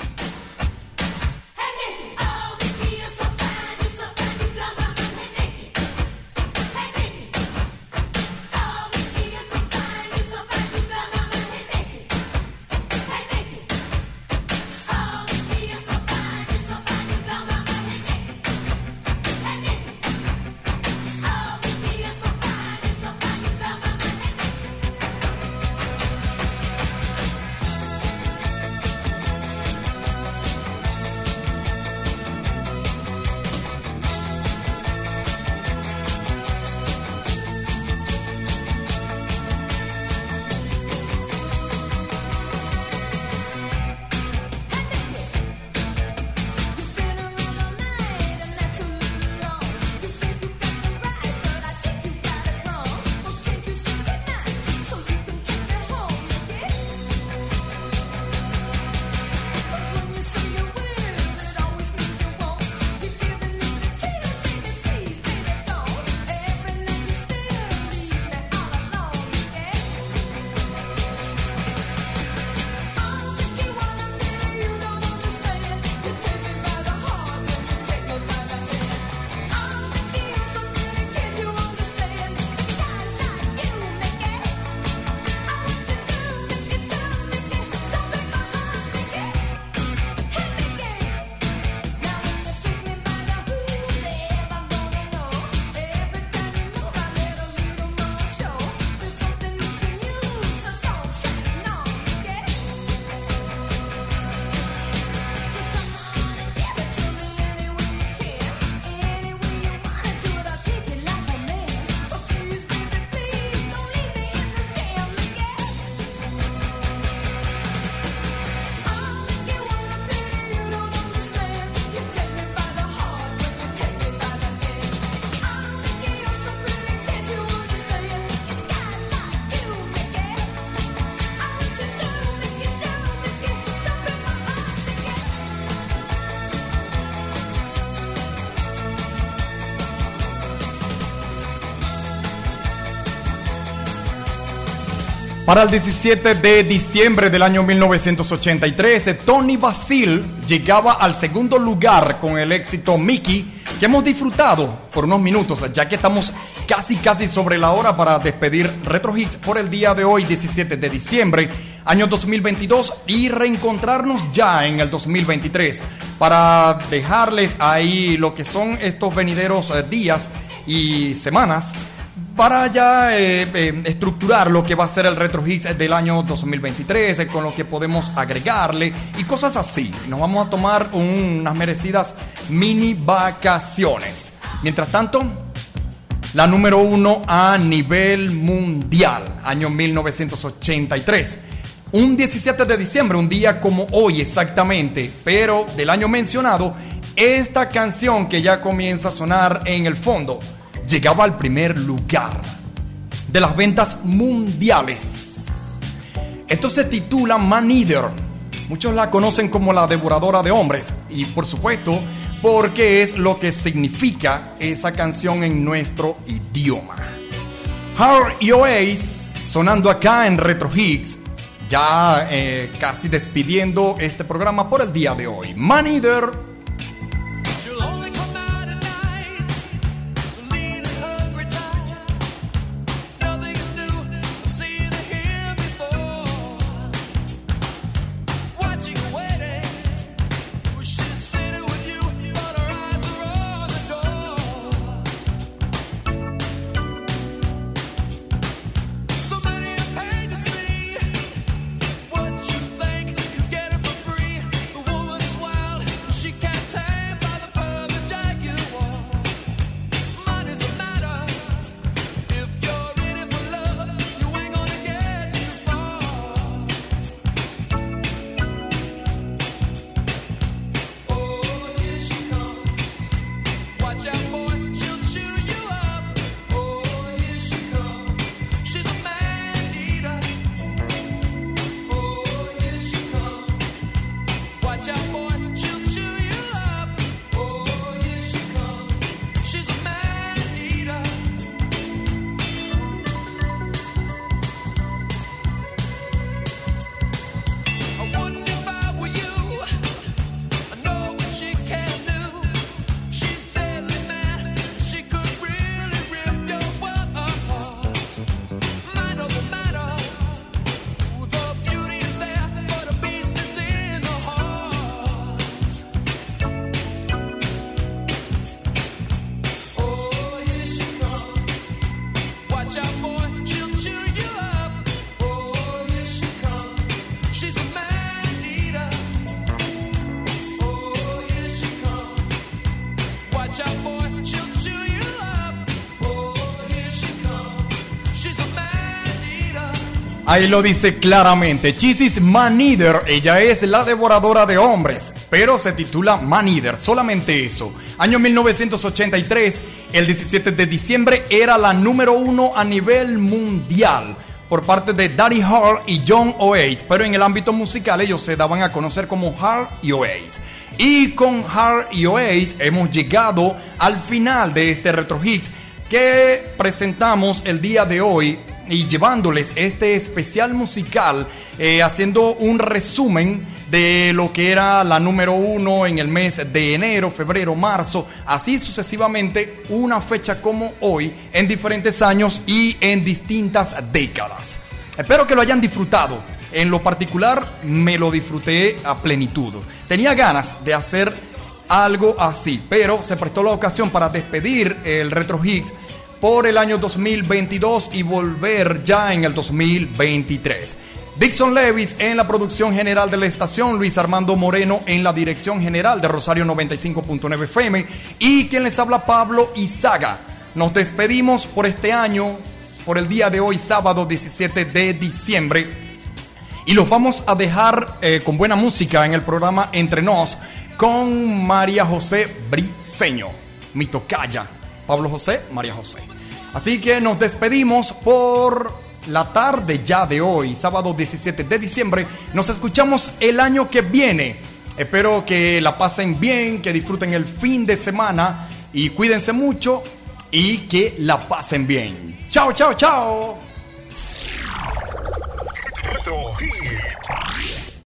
Para el 17 de diciembre del año 1983, Tony Basil llegaba al segundo lugar con el éxito Mickey, que hemos disfrutado por unos minutos, ya que estamos casi casi sobre la hora para despedir Retro Hits por el día de hoy, 17 de diciembre, año 2022, y reencontrarnos ya en el 2023 para dejarles ahí lo que son estos venideros eh, días y semanas para ya eh, eh, estructurar lo que va a ser el Retro Hits del año 2023, eh, con lo que podemos agregarle y cosas así. Nos vamos a tomar unas merecidas mini vacaciones. Mientras tanto, la número uno a nivel mundial, año 1983. Un 17 de diciembre, un día como hoy exactamente, pero del año mencionado, esta canción que ya comienza a sonar en el fondo llegaba al primer lugar de las ventas mundiales. Esto se titula Man Eater. Muchos la conocen como la devoradora de hombres y por supuesto porque es lo que significa esa canción en nuestro idioma. Hard EOAs sonando acá en Retro Hits, ya eh, casi despidiendo este programa por el día de hoy. Man Eater Ahí lo dice claramente. Chisis Maneater, ella es la devoradora de hombres, pero se titula Maneater, solamente eso. Año 1983, el 17 de diciembre era la número uno a nivel mundial por parte de Daddy Hall y John Oates, pero en el ámbito musical ellos se daban a conocer como Hall y Oates. Y con Hall y Oates hemos llegado al final de este Retro Hits que presentamos el día de hoy y llevándoles este especial musical, eh, haciendo un resumen de lo que era la número uno en el mes de enero, febrero, marzo, así sucesivamente, una fecha como hoy, en diferentes años y en distintas décadas. Espero que lo hayan disfrutado. En lo particular, me lo disfruté a plenitud. Tenía ganas de hacer algo así, pero se prestó la ocasión para despedir el Retro Hits por el año 2022 y volver ya en el 2023. Dixon Levis en la producción general de la estación, Luis Armando Moreno en la dirección general de Rosario 95.9 FM y quien les habla Pablo Izaga. Nos despedimos por este año, por el día de hoy, sábado 17 de diciembre. Y los vamos a dejar eh, con buena música en el programa Entre Nos con María José Briceño, mi tocaya. Pablo José, María José. Así que nos despedimos por la tarde ya de hoy, sábado 17 de diciembre. Nos escuchamos el año que viene. Espero que la pasen bien, que disfruten el fin de semana y cuídense mucho y que la pasen bien. Chao, chao, chao.